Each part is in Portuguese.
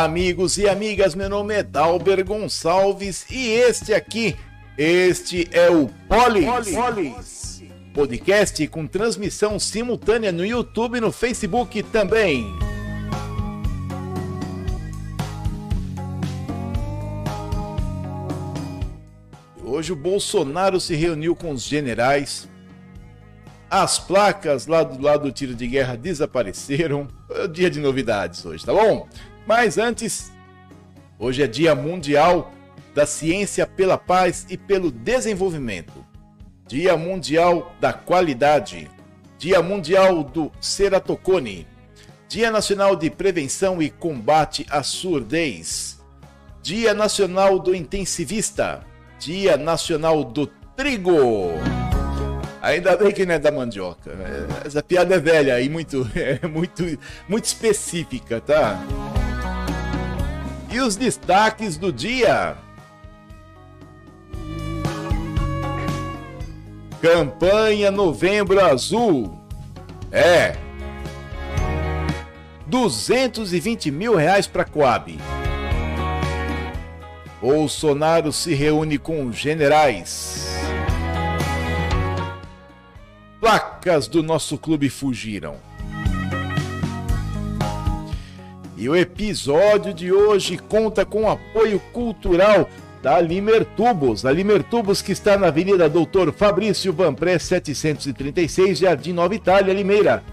Olá, amigos e amigas. Meu nome é Dalber Gonçalves e este aqui, este é o Polis. Polis. Podcast com transmissão simultânea no YouTube e no Facebook também. Hoje o Bolsonaro se reuniu com os generais. As placas lá do lado do tiro de guerra desapareceram. É o dia de novidades hoje, tá bom? Mas antes, hoje é Dia Mundial da Ciência pela Paz e pelo Desenvolvimento. Dia Mundial da Qualidade. Dia Mundial do Ceratocone. Dia Nacional de Prevenção e Combate à Surdez. Dia Nacional do Intensivista. Dia Nacional do Trigo. Ainda bem que não é da mandioca. Essa piada é velha e muito, é muito, muito específica, tá? E os destaques do dia. Campanha Novembro Azul. É. 220 mil reais para Coab. Bolsonaro se reúne com generais. Placas do nosso clube fugiram. E o episódio de hoje conta com apoio cultural da Limer Tubos. A Limer Tubos que está na Avenida Doutor Fabrício Vanpré 736, Jardim Nova Itália, Limeira.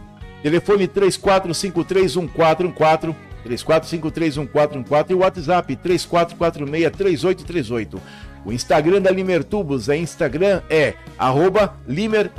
Telefone 34531414 34531414 e WhatsApp 34463838. O Instagram da Limer Tubos é Instagram é arroba Limer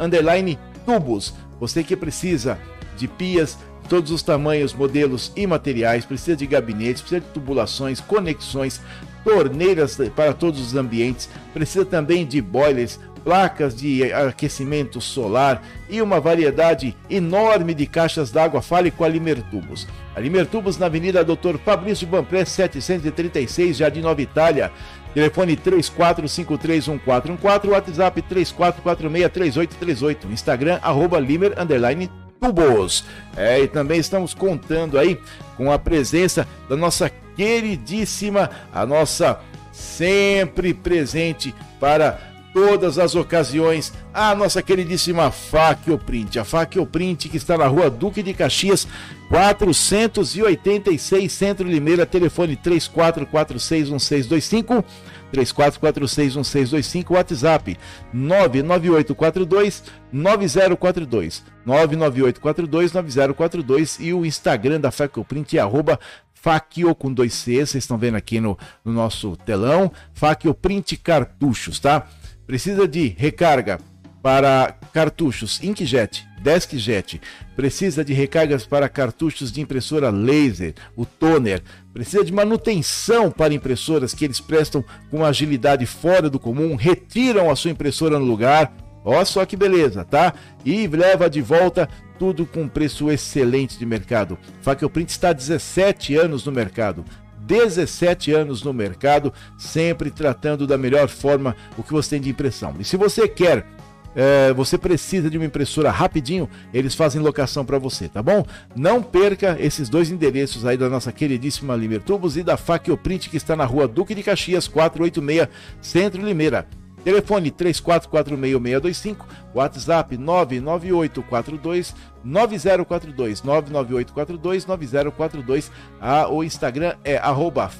Tubos. Você que precisa de pias, todos os tamanhos, modelos e materiais, precisa de gabinetes, precisa de tubulações, conexões, torneiras para todos os ambientes, precisa também de boilers, placas de aquecimento solar e uma variedade enorme de caixas d'água. Fale com a Limertubos. A Limertubos na Avenida Doutor Fabrício Banpré 736, Jardim Nova Itália. Telefone 34531414, WhatsApp 34463838, Instagram arroba Limer underline tubos. É, e também estamos contando aí com a presença da nossa queridíssima, a nossa sempre presente para todas as ocasiões, a nossa queridíssima Fáquio Print. A Fáquio Print que está na rua Duque de Caxias, 486 Centro Limeira, telefone 34461625. 34461625, WhatsApp 99842 9042 99842 9042 e o Instagram da Print é arroba Faquio com dois C, vocês estão vendo aqui no, no nosso telão, Faquio Print Cartuchos, tá? Precisa de recarga para cartuchos Inkjet, Deskjet, precisa de recargas para cartuchos de impressora laser, o toner, precisa de manutenção para impressoras que eles prestam com agilidade fora do comum, retiram a sua impressora no lugar, Olha só que beleza, tá? E leva de volta tudo com preço excelente de mercado. Fackel Print está há 17 anos no mercado. 17 anos no mercado, sempre tratando da melhor forma o que você tem de impressão. E se você quer é, você precisa de uma impressora rapidinho, eles fazem locação para você, tá bom? Não perca esses dois endereços aí da nossa queridíssima Limer Tubos e da Print que está na rua Duque de Caxias 486, Centro Limeira. Telefone 3446-625, WhatsApp 99842 9042 99842 9042. Ah, o Instagram é arroba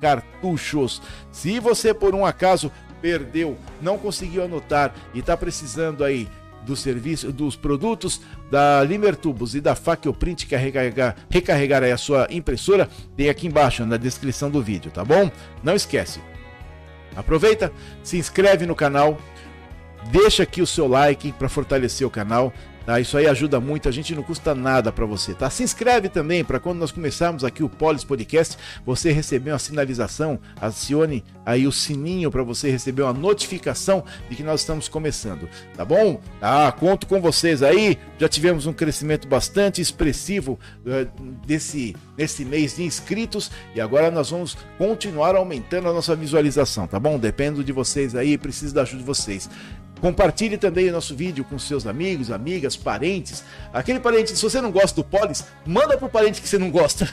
Cartuchos. Se você por um acaso perdeu, não conseguiu anotar e está precisando aí do serviço, dos produtos da Limertubos e da Print que recarregar aí a sua impressora, tem aqui embaixo na descrição do vídeo, tá bom? Não esquece. Aproveita, se inscreve no canal, deixa aqui o seu like para fortalecer o canal. Tá? Isso aí ajuda muito, a gente não custa nada para você, tá? Se inscreve também para quando nós começarmos aqui o Polis Podcast, você receber uma sinalização, acione aí o sininho para você receber uma notificação de que nós estamos começando, tá bom? Ah, conto com vocês aí, já tivemos um crescimento bastante expressivo uh, desse, nesse mês de inscritos e agora nós vamos continuar aumentando a nossa visualização, tá bom? Dependo de vocês aí, preciso da ajuda de vocês Compartilhe também o nosso vídeo com seus amigos, amigas, parentes. Aquele parente, se você não gosta do Polis, manda pro parente que você não gosta.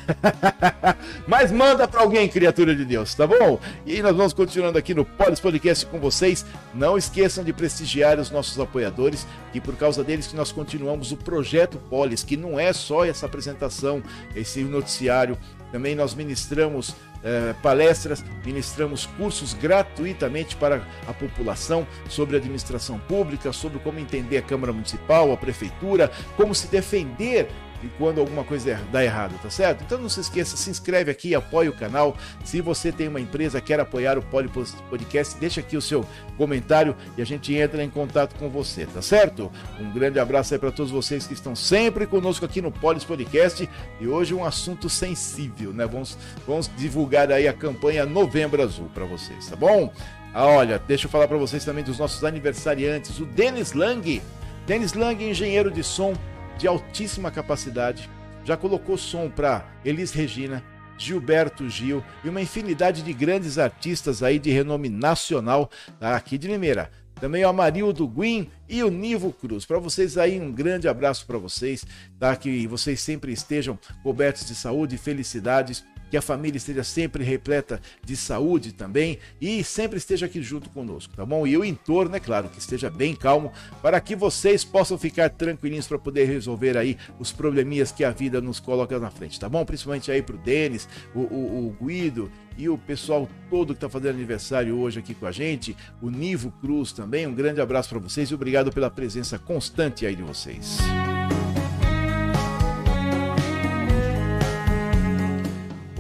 Mas manda para alguém, criatura de Deus, tá bom? E nós vamos continuando aqui no Polis Podcast com vocês. Não esqueçam de prestigiar os nossos apoiadores, e por causa deles que nós continuamos o projeto Polis, que não é só essa apresentação, esse noticiário. Também nós ministramos eh, palestras, ministramos cursos gratuitamente para a população sobre administração pública, sobre como entender a Câmara Municipal, a Prefeitura, como se defender e quando alguma coisa dá errado, tá certo? Então não se esqueça, se inscreve aqui, apoia o canal. Se você tem uma empresa quer apoiar o Poli Podcast, deixa aqui o seu comentário e a gente entra em contato com você, tá certo? Um grande abraço aí para todos vocês que estão sempre conosco aqui no Polis Podcast e hoje um assunto sensível, né? Vamos, vamos divulgar aí a campanha Novembro Azul para vocês, tá bom? Ah, olha, deixa eu falar para vocês também dos nossos aniversariantes, o Denis Lang. Denis Lang, engenheiro de som, de altíssima capacidade, já colocou som para Elis Regina, Gilberto Gil e uma infinidade de grandes artistas aí de renome nacional aqui de Limeira. Também o Amarildo Guim e o Nivo Cruz. Para vocês aí, um grande abraço para vocês, tá? Que vocês sempre estejam cobertos de saúde felicidades que a família esteja sempre repleta de saúde também e sempre esteja aqui junto conosco, tá bom? E o entorno, é claro, que esteja bem calmo para que vocês possam ficar tranquilinhos para poder resolver aí os probleminhas que a vida nos coloca na frente, tá bom? Principalmente aí pro Denis, o, o, o Guido e o pessoal todo que está fazendo aniversário hoje aqui com a gente, o Nivo Cruz também. Um grande abraço para vocês e obrigado pela presença constante aí de vocês.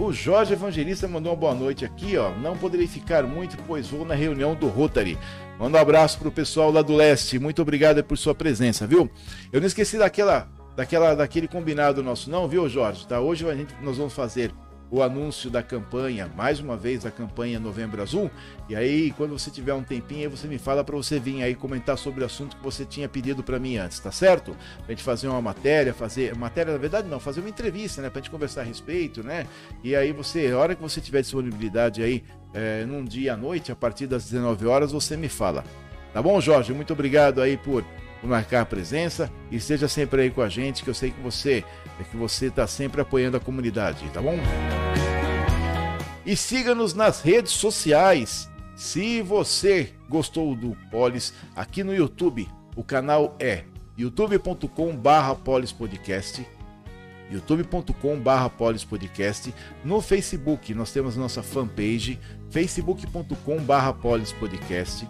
O Jorge Evangelista mandou uma boa noite aqui, ó. Não poderei ficar muito, pois vou na reunião do Rotary. Manda um abraço pro pessoal lá do leste. Muito obrigado por sua presença, viu? Eu não esqueci daquela, daquela, daquele combinado nosso, não, viu, Jorge? Tá? Hoje a gente, nós vamos fazer o anúncio da campanha, mais uma vez a campanha Novembro Azul. E aí, quando você tiver um tempinho, você me fala para você vir aí comentar sobre o assunto que você tinha pedido para mim antes, tá certo? Pra gente fazer uma matéria, fazer matéria na verdade não, fazer uma entrevista, né, pra gente conversar a respeito, né? E aí você, a hora que você tiver disponibilidade aí, é, num dia à noite, a partir das 19 horas, você me fala. Tá bom, Jorge? Muito obrigado aí por marcar a presença e esteja sempre aí com a gente, que eu sei que você é que você está sempre apoiando a comunidade, tá bom? E siga-nos nas redes sociais. Se você gostou do Polis aqui no YouTube, o canal é youtube.com/polispodcast youtube.com.br polispodcast. No Facebook, nós temos nossa fanpage, facebook.com.br polispodcast.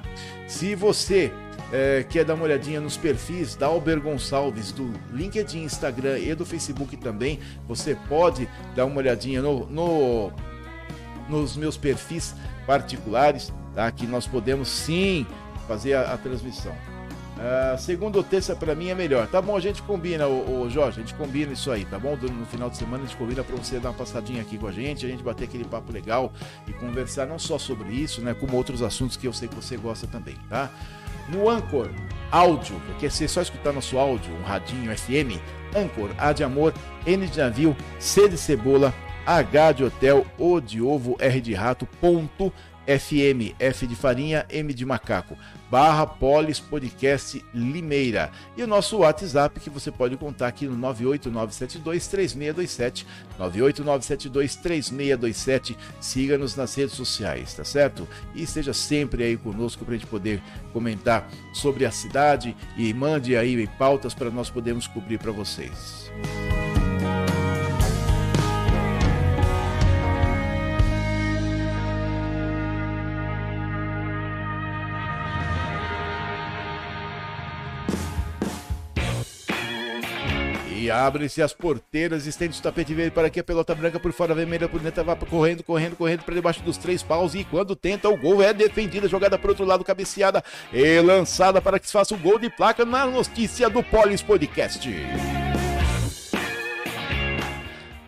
Se você é, quer dar uma olhadinha nos perfis da Alber Gonçalves, do LinkedIn, Instagram e do Facebook também, você pode dar uma olhadinha no, no nos meus perfis particulares, tá? que nós podemos sim fazer a, a transmissão. Uh, segunda ou terça para mim é melhor. Tá bom, a gente combina, o, Jorge, a gente combina isso aí, tá bom? No final de semana a gente combina para você dar uma passadinha aqui com a gente, a gente bater aquele papo legal e conversar não só sobre isso, né, como outros assuntos que eu sei que você gosta também, tá? No Anchor, áudio, porque se só escutar nosso áudio, um radinho FM, Anchor, A de amor, N de navio, C de cebola, H de hotel, O de ovo, R de rato, ponto, FM, F de farinha, M de macaco, barra Polis Podcast Limeira. E o nosso WhatsApp que você pode contar aqui no 989723627, 989723627. Siga-nos nas redes sociais, tá certo? E esteja sempre aí conosco para a gente poder comentar sobre a cidade e mande aí pautas para nós podermos cobrir para vocês. Abrem-se as porteiras, estende o tapete vermelho para que a pelota branca por fora vermelha por dentro vá correndo, correndo, correndo para debaixo dos três paus e quando tenta o gol é defendida, jogada para outro lado, cabeceada e lançada para que se faça o gol de placa na notícia do Polis Podcast.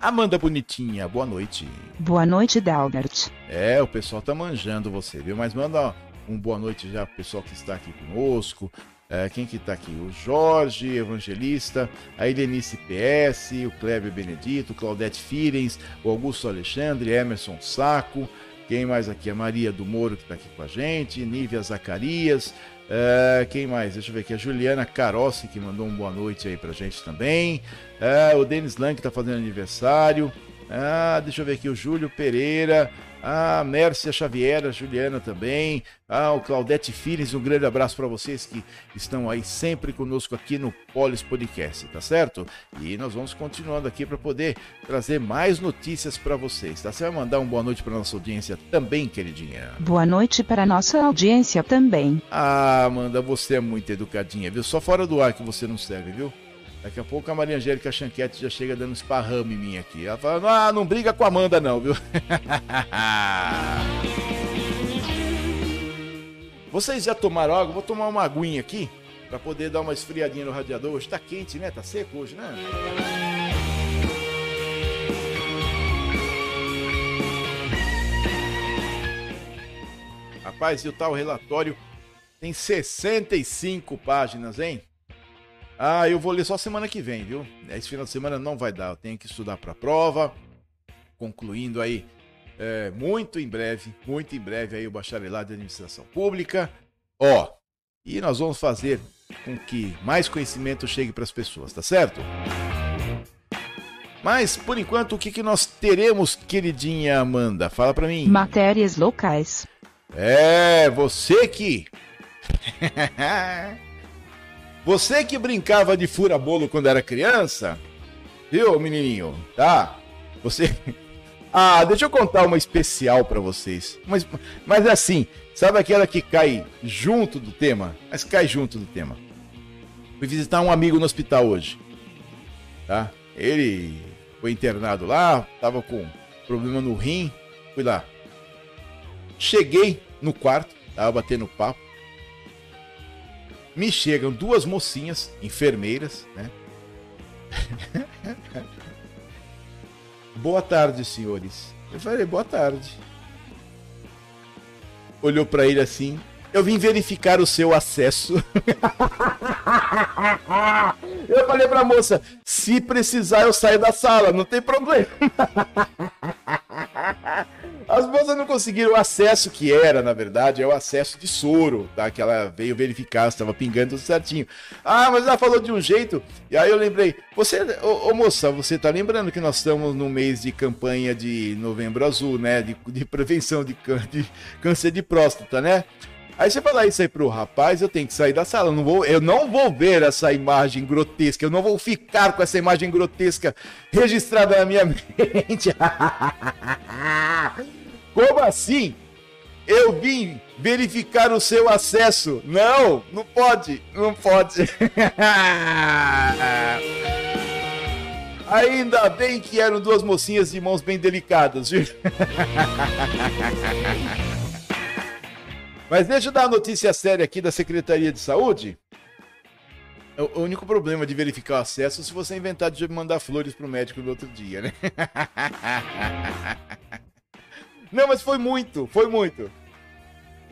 Amanda Bonitinha, boa noite. Boa noite, Dalbert. É, o pessoal tá manjando você, viu? Mas manda um boa noite já pro pessoal que está aqui conosco, é, quem que tá aqui? O Jorge Evangelista, a Helenice PS, o Kleber Benedito, Claudete Firens, o Augusto Alexandre, Emerson Saco, quem mais aqui? A Maria do Moro que está aqui com a gente, Nívia Zacarias, É, quem mais? Deixa eu ver aqui. A Juliana Carossi, que mandou um boa noite aí pra gente também. É, o Denis Lang, que tá fazendo aniversário. Deixa eu ver aqui. O Júlio Pereira. A Mércia Xavier, a Juliana também. Ah, o Claudete Filhos, um grande abraço para vocês que estão aí sempre conosco aqui no Polis Podcast, tá certo? E nós vamos continuando aqui para poder trazer mais notícias para vocês, tá? Você vai mandar uma boa noite para nossa audiência também, queridinha? Boa noite para nossa audiência também. Ah, Amanda, você é muito educadinha, viu? Só fora do ar que você não serve, viu? Daqui a pouco a Maria Angélica Chanquete já chega dando esparrame em mim aqui. Ela fala, ah, não briga com a Amanda não, viu? Vocês já tomaram água? Vou tomar uma aguinha aqui para poder dar uma esfriadinha no radiador. Hoje tá quente, né? Tá seco hoje, né? Rapaz, e o tal relatório tem 65 páginas, hein? Ah, eu vou ler só semana que vem, viu? Esse final de semana não vai dar, eu tenho que estudar para a prova. Concluindo aí, é, muito em breve, muito em breve aí o bacharelado de administração pública. Ó, e nós vamos fazer com que mais conhecimento chegue para as pessoas, tá certo? Mas, por enquanto, o que, que nós teremos, queridinha Amanda? Fala para mim. Matérias locais. É, você que Você que brincava de fura-bolo quando era criança, viu, menininho? Tá? Você. Ah, deixa eu contar uma especial para vocês. Mas, mas é assim, sabe aquela que cai junto do tema? Mas cai junto do tema. Fui visitar um amigo no hospital hoje. Tá? Ele foi internado lá, tava com problema no rim. Fui lá. Cheguei no quarto, tava batendo papo me chegam duas mocinhas, enfermeiras, né? boa tarde, senhores. Eu falei, boa tarde. Olhou para ele assim. Eu vim verificar o seu acesso. eu falei pra moça, se precisar eu saio da sala, não tem problema. As moças não conseguiram o acesso que era, na verdade, é o acesso de soro, tá? Que ela veio verificar, estava pingando tudo certinho. Ah, mas ela falou de um jeito, e aí eu lembrei, você, ô, ô, moça, você tá lembrando que nós estamos no mês de campanha de novembro azul, né? De, de prevenção de, de câncer de próstata, né? Aí você falar isso aí pro rapaz, eu tenho que sair da sala. Eu não vou, eu não vou ver essa imagem grotesca. Eu não vou ficar com essa imagem grotesca registrada na minha mente. Como assim? Eu vim verificar o seu acesso. Não, não pode, não pode. Ainda bem que eram duas mocinhas de mãos bem delicadas, viu? Mas deixa eu dar uma notícia séria aqui da Secretaria de Saúde. O único problema de verificar o acesso é se você inventar de mandar flores pro médico no outro dia, né? Não, mas foi muito, foi muito.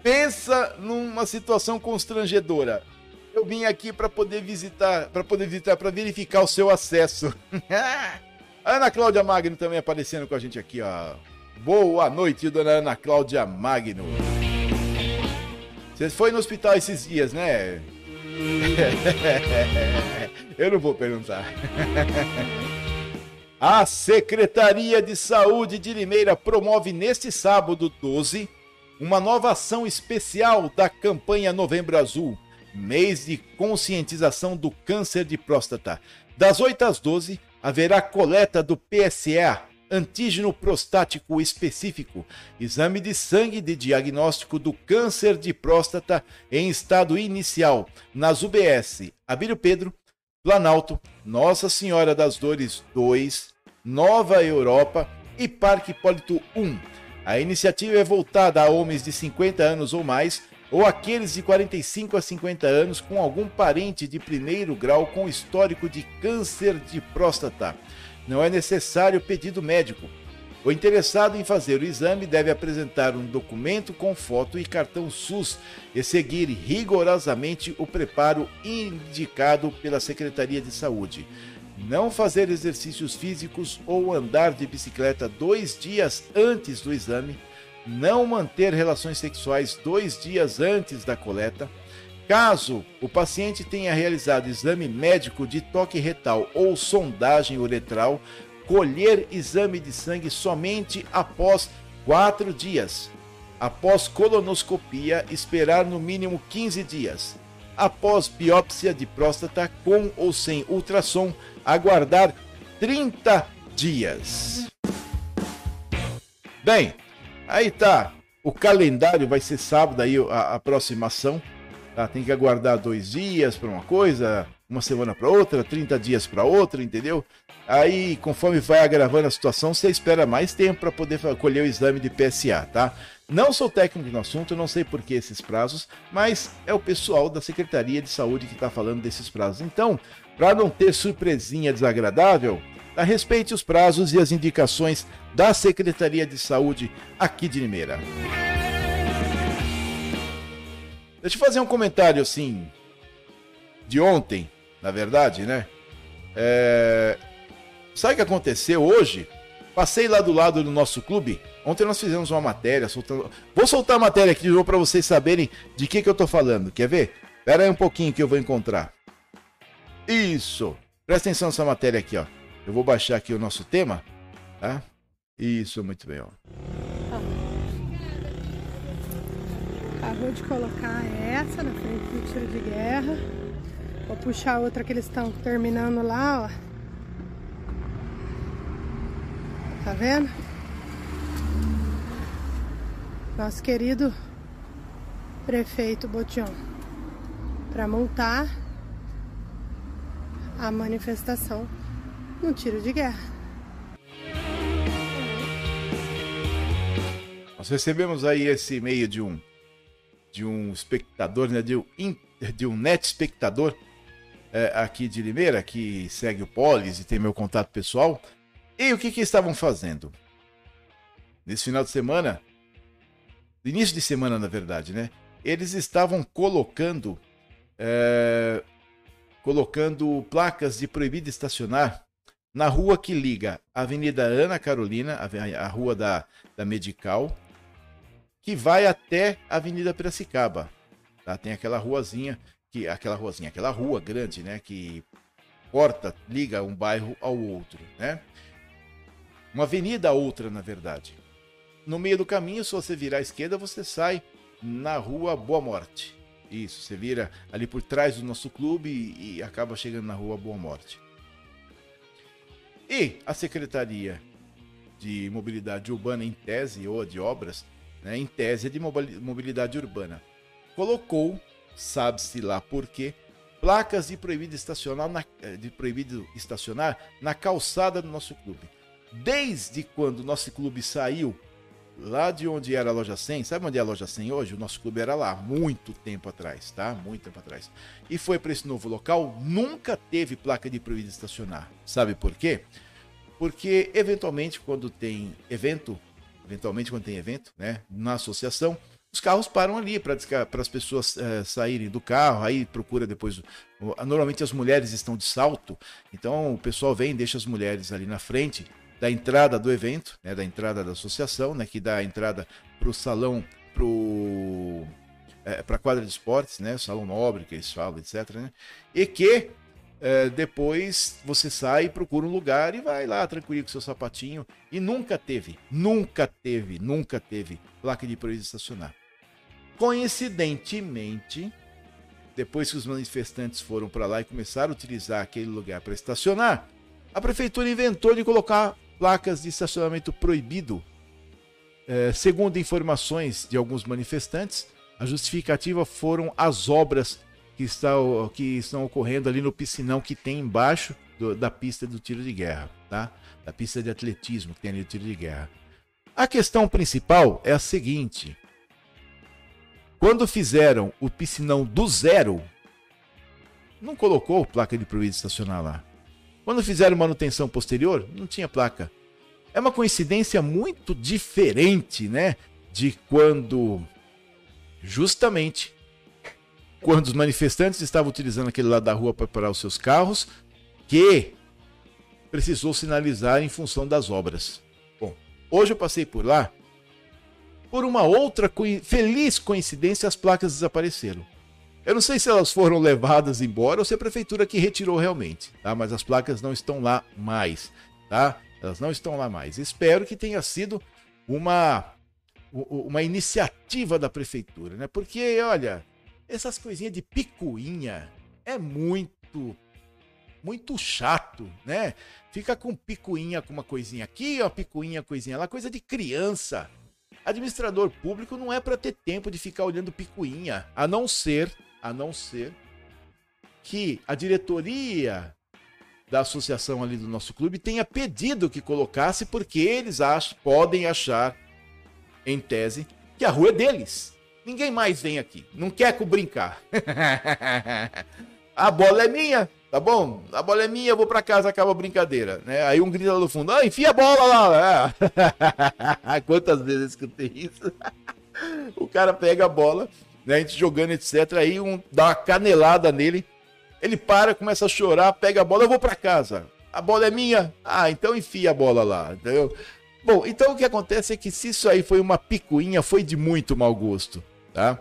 Pensa numa situação constrangedora. Eu vim aqui para poder visitar, para poder visitar, para verificar o seu acesso. Ana Cláudia Magno também aparecendo com a gente aqui, ó. Boa noite, dona Ana Cláudia Magno. Você foi no hospital esses dias, né? Eu não vou perguntar. A Secretaria de Saúde de Limeira promove neste sábado 12 uma nova ação especial da campanha Novembro Azul, mês de conscientização do câncer de próstata. Das 8 às 12 haverá coleta do PSA, antígeno prostático específico, exame de sangue de diagnóstico do câncer de próstata em estado inicial nas UBS Abílio Pedro, Planalto, Nossa Senhora das Dores 2, Nova Europa e Parque Hipólito 1. A iniciativa é voltada a homens de 50 anos ou mais ou aqueles de 45 a 50 anos com algum parente de primeiro grau com histórico de câncer de próstata. Não é necessário pedido médico. O interessado em fazer o exame deve apresentar um documento com foto e cartão SUS e seguir rigorosamente o preparo indicado pela Secretaria de Saúde. Não fazer exercícios físicos ou andar de bicicleta dois dias antes do exame. Não manter relações sexuais dois dias antes da coleta. Caso o paciente tenha realizado exame médico de toque retal ou sondagem uretral, colher exame de sangue somente após quatro dias. Após colonoscopia, esperar no mínimo 15 dias. Após biópsia de próstata com ou sem ultrassom, aguardar 30 dias. Bem, aí tá. O calendário vai ser sábado aí a aproximação. Tá? Tem que aguardar dois dias para uma coisa, uma semana para outra, 30 dias para outra, entendeu? Aí, conforme vai agravando a situação, você espera mais tempo para poder colher o exame de PSA, tá? Não sou técnico no assunto, não sei por que esses prazos, mas é o pessoal da Secretaria de Saúde que está falando desses prazos. Então, para não ter surpresinha desagradável, respeite os prazos e as indicações da Secretaria de Saúde aqui de Limeira. Deixa eu fazer um comentário assim de ontem, na verdade, né? É... Sabe o que aconteceu hoje? Passei lá do lado do nosso clube. Ontem nós fizemos uma matéria. Soltando... Vou soltar a matéria aqui para vocês saberem de que, que eu tô falando. Quer ver? Espera aí um pouquinho que eu vou encontrar. Isso. Presta atenção nessa matéria aqui, ó. Eu vou baixar aqui o nosso tema, tá? Isso, muito bem, ó. Acabou de colocar essa na frente do tiro de guerra. Vou puxar outra que eles estão terminando lá, ó. Tá vendo? Nosso querido prefeito Botion para montar a manifestação no tiro de guerra. Nós recebemos aí esse e-mail de um de um espectador, né, de um, de um net espectador é, aqui de Limeira, que segue o Polis e tem meu contato pessoal. E o que, que estavam fazendo? Nesse final de semana, início de semana, na verdade, né? Eles estavam colocando é, colocando placas de proibido estacionar na rua que liga a Avenida Ana Carolina, a, rua da, da Medical, que vai até a Avenida Piracicaba. Tá? Tem aquela ruazinha que aquela ruazinha, aquela rua grande, né, que corta, liga um bairro ao outro, né? Uma avenida a outra, na verdade. No meio do caminho, se você virar à esquerda, você sai na rua Boa Morte. Isso, você vira ali por trás do nosso clube e, e acaba chegando na rua Boa Morte. E a Secretaria de Mobilidade Urbana, em tese, ou de obras, né, em tese de mobilidade urbana, colocou sabe-se lá por quê, placas de proibido estacionar na, eh, de proibido estacionar na calçada do nosso clube. Desde quando o nosso clube saiu lá de onde era a loja 100, sabe onde é a loja 100 hoje? O nosso clube era lá, muito tempo atrás, tá? Muito tempo atrás. E foi para esse novo local, nunca teve placa de proibido estacionar. Sabe por quê? Porque eventualmente quando tem evento, eventualmente quando tem evento, né, na associação, os carros param ali para as pessoas é, saírem do carro, aí procura depois. Normalmente as mulheres estão de salto, então o pessoal vem, deixa as mulheres ali na frente da entrada do evento, né, da entrada da associação, né, que dá a entrada para o salão, para é, a quadra de esportes, né, o salão nobre que eles falam, etc. Né, e que é, depois você sai, procura um lugar e vai lá tranquilo com seu sapatinho. E nunca teve, nunca teve, nunca teve placa de proibido estacionar. Coincidentemente, depois que os manifestantes foram para lá e começaram a utilizar aquele lugar para estacionar, a prefeitura inventou de colocar placas de estacionamento proibido. É, segundo informações de alguns manifestantes, a justificativa foram as obras que, está, que estão ocorrendo ali no piscinão que tem embaixo do, da pista do tiro de guerra, tá? Da pista de atletismo que tem ali o tiro de guerra. A questão principal é a seguinte: quando fizeram o piscinão do zero, não colocou placa de proibido estacionar lá. Quando fizeram manutenção posterior, não tinha placa. É uma coincidência muito diferente, né? De quando justamente quando os manifestantes estavam utilizando aquele lado da rua para parar os seus carros, que precisou sinalizar em função das obras. Bom, hoje eu passei por lá. Por uma outra feliz coincidência, as placas desapareceram. Eu não sei se elas foram levadas embora ou se a prefeitura que retirou realmente, tá? Mas as placas não estão lá mais, tá? Elas não estão lá mais. Espero que tenha sido uma uma iniciativa da prefeitura, né? Porque, olha, essas coisinhas de picuinha é muito muito chato, né? Fica com picuinha com uma coisinha aqui, ó, picuinha, coisinha lá, coisa de criança. Administrador público não é para ter tempo de ficar olhando picuinha, a não ser, a não ser que a diretoria da associação ali do nosso clube tenha pedido que colocasse porque eles acham, podem achar em tese que a rua é deles. Ninguém mais vem aqui, não quer com brincar. a bola é minha, Tá bom? A bola é minha, eu vou para casa, acaba a brincadeira, né? Aí um grita lá no fundo, ah, enfia a bola lá. Quantas vezes que eu tenho isso? o cara pega a bola, né? A gente jogando, etc. Aí um dá uma canelada nele. Ele para, começa a chorar, pega a bola, eu vou para casa. A bola é minha. Ah, então enfia a bola lá, entendeu? Bom, então o que acontece é que se isso aí foi uma picuinha, foi de muito mau gosto, tá?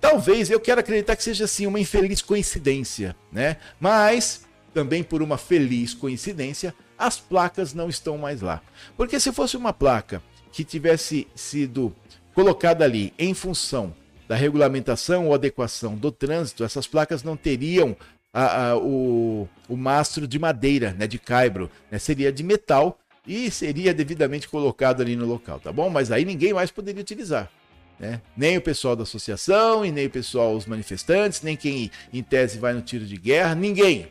Talvez eu quero acreditar que seja assim uma infeliz coincidência, né? Mas também por uma feliz coincidência, as placas não estão mais lá. Porque se fosse uma placa que tivesse sido colocada ali em função da regulamentação ou adequação do trânsito, essas placas não teriam a, a, o, o mastro de madeira, né, de caibro, né, seria de metal e seria devidamente colocado ali no local, tá bom? Mas aí ninguém mais poderia utilizar. Né? Nem o pessoal da associação, e nem o pessoal, os manifestantes, nem quem em tese vai no tiro de guerra, ninguém.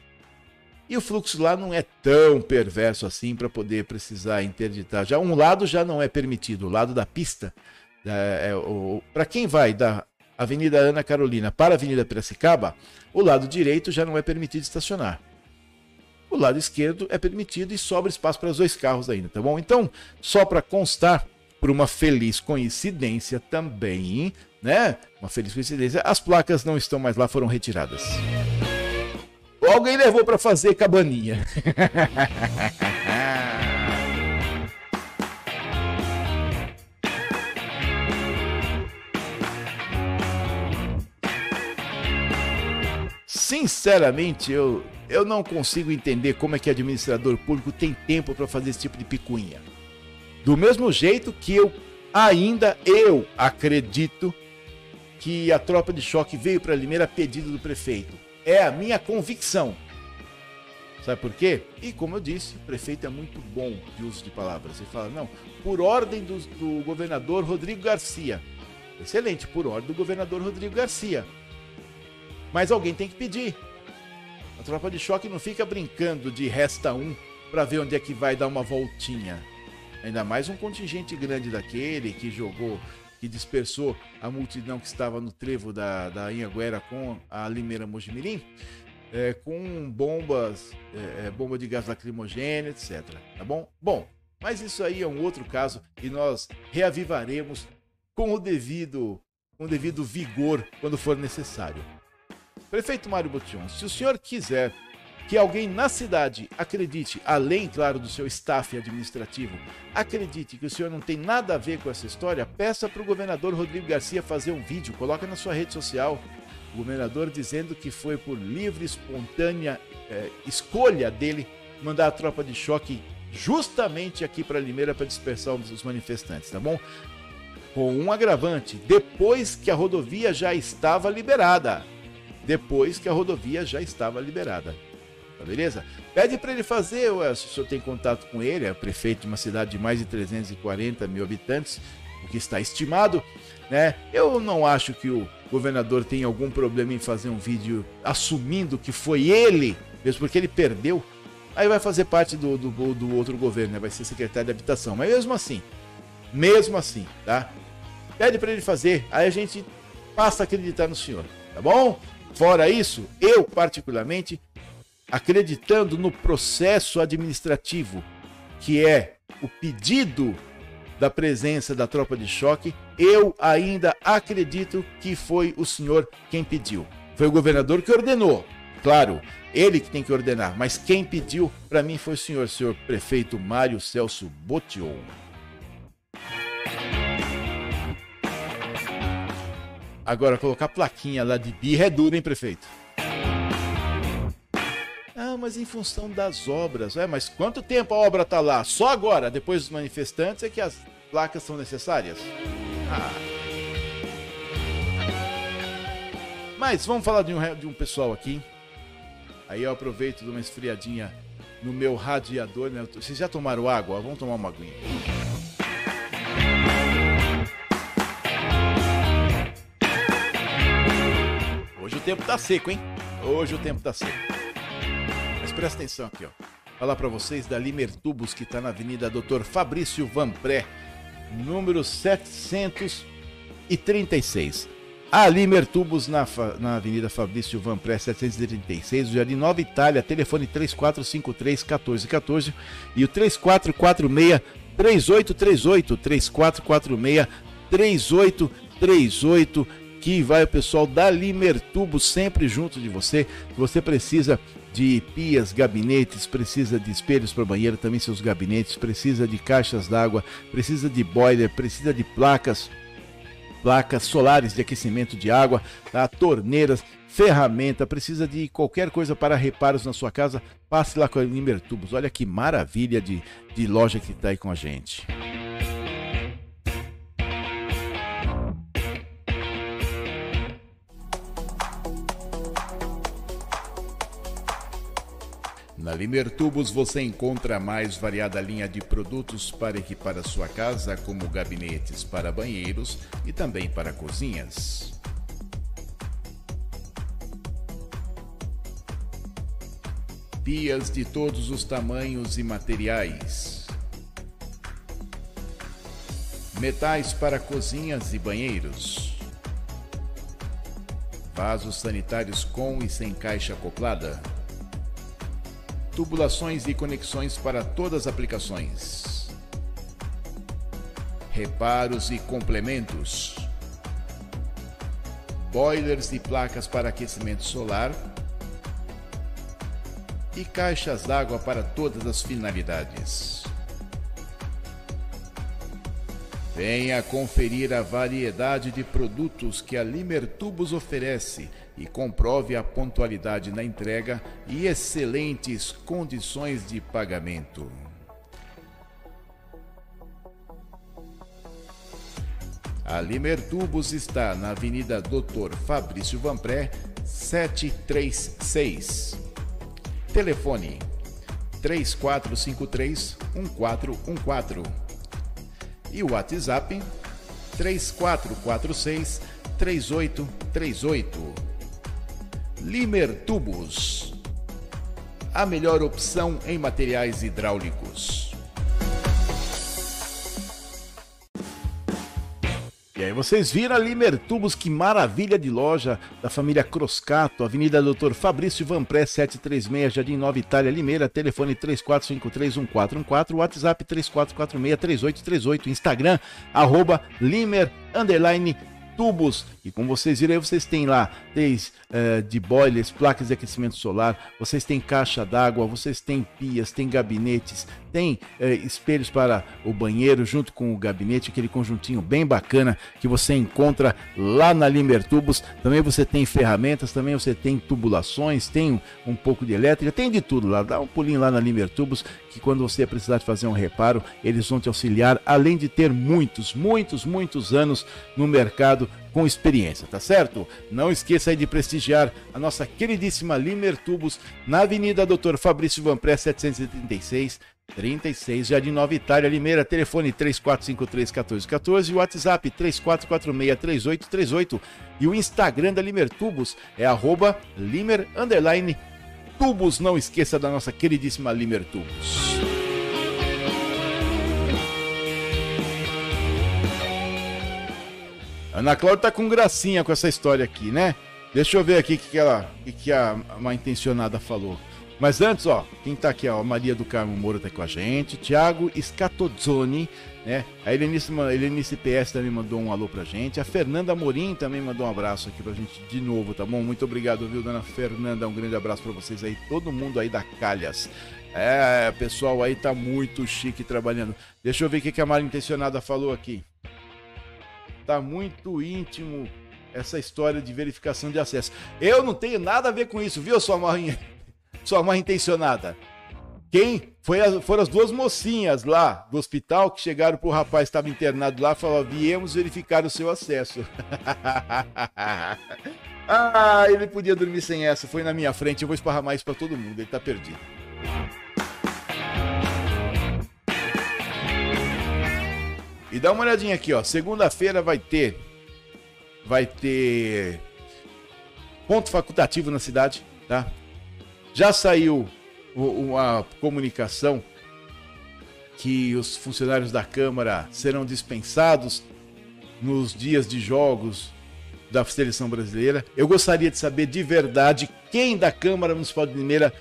E o fluxo lá não é tão perverso assim para poder precisar interditar. Já um lado já não é permitido, o lado da pista. É, é, para quem vai da Avenida Ana Carolina para a Avenida Piracicaba, o lado direito já não é permitido estacionar. O lado esquerdo é permitido e sobra espaço para os dois carros ainda, tá bom? Então, só para constar, por uma feliz coincidência também, né? Uma feliz coincidência, as placas não estão mais lá, foram retiradas. Alguém levou para fazer cabaninha. Sinceramente, eu, eu não consigo entender como é que administrador público tem tempo para fazer esse tipo de picuinha. Do mesmo jeito que eu ainda eu acredito que a tropa de choque veio para Limeira a pedido do prefeito. É a minha convicção. Sabe por quê? E como eu disse, o prefeito é muito bom de uso de palavras. Ele fala, não, por ordem do, do governador Rodrigo Garcia. Excelente, por ordem do governador Rodrigo Garcia. Mas alguém tem que pedir. A tropa de choque não fica brincando de resta um para ver onde é que vai dar uma voltinha. Ainda mais um contingente grande daquele que jogou, que dispersou a multidão que estava no trevo da, da Anhanguera com a Limeira Mojimirim, é, com bombas, é, é, bomba de gás lacrimogêneo, etc. Tá bom? Bom, mas isso aí é um outro caso e nós reavivaremos com o devido, com o devido vigor quando for necessário. Prefeito Mário Botion, se o senhor quiser que alguém na cidade acredite, além, claro, do seu staff administrativo, acredite que o senhor não tem nada a ver com essa história, peça para o governador Rodrigo Garcia fazer um vídeo, coloca na sua rede social. O governador dizendo que foi por livre, espontânea é, escolha dele mandar a tropa de choque justamente aqui para Limeira para dispersar os manifestantes, tá bom? Com um agravante, depois que a rodovia já estava liberada. Depois que a rodovia já estava liberada. Tá beleza? Pede para ele fazer, se o senhor tem contato com ele, é prefeito de uma cidade de mais de 340 mil habitantes, o que está estimado, né? Eu não acho que o governador tenha algum problema em fazer um vídeo assumindo que foi ele, mesmo porque ele perdeu. Aí vai fazer parte do, do, do outro governo, né? Vai ser secretário de habitação. Mas mesmo assim, mesmo assim, tá? Pede para ele fazer, aí a gente passa a acreditar no senhor, tá bom? Fora isso, eu particularmente acreditando no processo administrativo, que é o pedido da presença da tropa de choque, eu ainda acredito que foi o senhor quem pediu. Foi o governador que ordenou. Claro, ele que tem que ordenar, mas quem pediu para mim foi o senhor, senhor prefeito Mário Celso Botion. Agora, colocar plaquinha lá de birra é duro, hein, prefeito? Ah, mas em função das obras. É, mas quanto tempo a obra tá lá? Só agora, depois dos manifestantes, é que as placas são necessárias? Ah. Mas vamos falar de um, de um pessoal aqui. Aí eu aproveito de uma esfriadinha no meu radiador. Né? Vocês já tomaram água? Vamos tomar uma aguinha. Hoje o tempo tá seco, hein? Hoje o tempo tá seco. Mas presta atenção aqui, ó. Falar para vocês da Limer Tubos que tá na Avenida Dr. Fabrício Vanpré, número 736. A Limer Tubos na, na Avenida Fabrício Vanpré 736, Jardim Nova Itália, telefone 3453 1414 e o 3446 3838 3446 3838 que vai o pessoal da Limer Tubos sempre junto de você. Você precisa de pias, gabinetes, precisa de espelhos para banheiro, também seus gabinetes, precisa de caixas d'água, precisa de boiler, precisa de placas placas solares de aquecimento de água, tá? torneiras, ferramenta, precisa de qualquer coisa para reparos na sua casa, passe lá com a Limber Tubos. Olha que maravilha de, de loja que está aí com a gente. Na Limer Tubos você encontra a mais variada linha de produtos para equipar a sua casa, como gabinetes para banheiros e também para cozinhas. Pias de todos os tamanhos e materiais. Metais para cozinhas e banheiros. Vasos sanitários com e sem caixa acoplada tubulações e conexões para todas as aplicações, reparos e complementos, boilers e placas para aquecimento solar. E caixas d'água para todas as finalidades. Venha conferir a variedade de produtos que a Limer Tubos oferece e comprove a pontualidade na entrega e excelentes condições de pagamento. A Limer Tubos está na Avenida Doutor Fabrício Vanpré, 736. Telefone 3453 1414 e o WhatsApp 3446 3838. Limer Tubos. A melhor opção em materiais hidráulicos. E aí vocês viram a Limer Tubos, que maravilha de loja da família Croscato, Avenida Doutor Fabrício Vanpré 736, Jardim Nova Itália, Limeira, telefone 34531414, WhatsApp 34463838, Instagram, arroba Limer, underline, tubos. E como vocês viram aí, vocês têm lá desde uh, de boilers, placas de aquecimento solar, vocês têm caixa d'água, vocês têm pias, tem gabinetes, tem uh, espelhos para o banheiro junto com o gabinete, aquele conjuntinho bem bacana que você encontra lá na Limber Tubos. Também você tem ferramentas, também você tem tubulações, tem um, pouco de elétrica, tem de tudo lá. Dá um pulinho lá na Limber Tubos que quando você precisar de fazer um reparo, eles vão te auxiliar, além de ter muitos, muitos, muitos anos no mercado com experiência, tá certo? Não esqueça de prestigiar a nossa queridíssima Limer Tubos na Avenida Dr. Fabrício Vanpré 736 36, Jardim Nova Itália, Limeira, telefone 3453-1414 e o WhatsApp 3446-3838 e o Instagram da Limer Tubos é arroba Limer Tubos. Não esqueça da nossa queridíssima Limer Tubos. Ana Cláudia tá com gracinha com essa história aqui, né? Deixa eu ver aqui o que, que, que, que a uma intencionada falou. Mas antes, ó, quem tá aqui, ó, Maria do Carmo Moura tá com a gente, Thiago Scatozzoni, né? A Helenice, Helenice PS também mandou um alô pra gente, a Fernanda Morim também mandou um abraço aqui pra gente de novo, tá bom? Muito obrigado, viu, dona Fernanda? Um grande abraço para vocês aí, todo mundo aí da Calhas. É, pessoal aí tá muito chique trabalhando. Deixa eu ver o que, que a Maria Intencionada falou aqui tá muito íntimo essa história de verificação de acesso. Eu não tenho nada a ver com isso, viu, sua mãe, sua mãe intencionada? Quem foi foram as duas mocinhas lá do hospital que chegaram pro rapaz que estava internado lá e falaram: viemos verificar o seu acesso. ah, ele podia dormir sem essa. Foi na minha frente, eu vou esparramar isso para todo mundo. Ele tá perdido. E dá uma olhadinha aqui, ó. Segunda-feira vai ter. Vai ter. Ponto facultativo na cidade, tá? Já saiu uma comunicação que os funcionários da Câmara serão dispensados nos dias de jogos da seleção brasileira. Eu gostaria de saber de verdade quem da Câmara Municipal de Limeira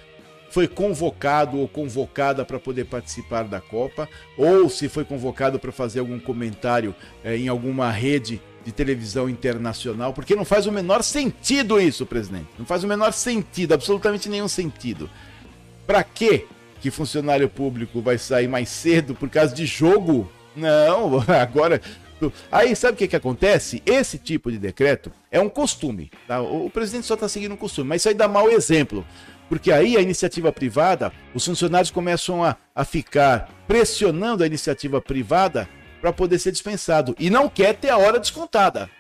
foi convocado ou convocada para poder participar da Copa, ou se foi convocado para fazer algum comentário é, em alguma rede de televisão internacional, porque não faz o menor sentido isso, presidente. Não faz o menor sentido, absolutamente nenhum sentido. Para que que funcionário público vai sair mais cedo por causa de jogo? Não, agora. Aí sabe o que, que acontece? Esse tipo de decreto é um costume. Tá? O presidente só está seguindo um costume, mas isso aí dá mau exemplo. Porque aí a iniciativa privada, os funcionários começam a, a ficar pressionando a iniciativa privada para poder ser dispensado. E não quer ter a hora descontada.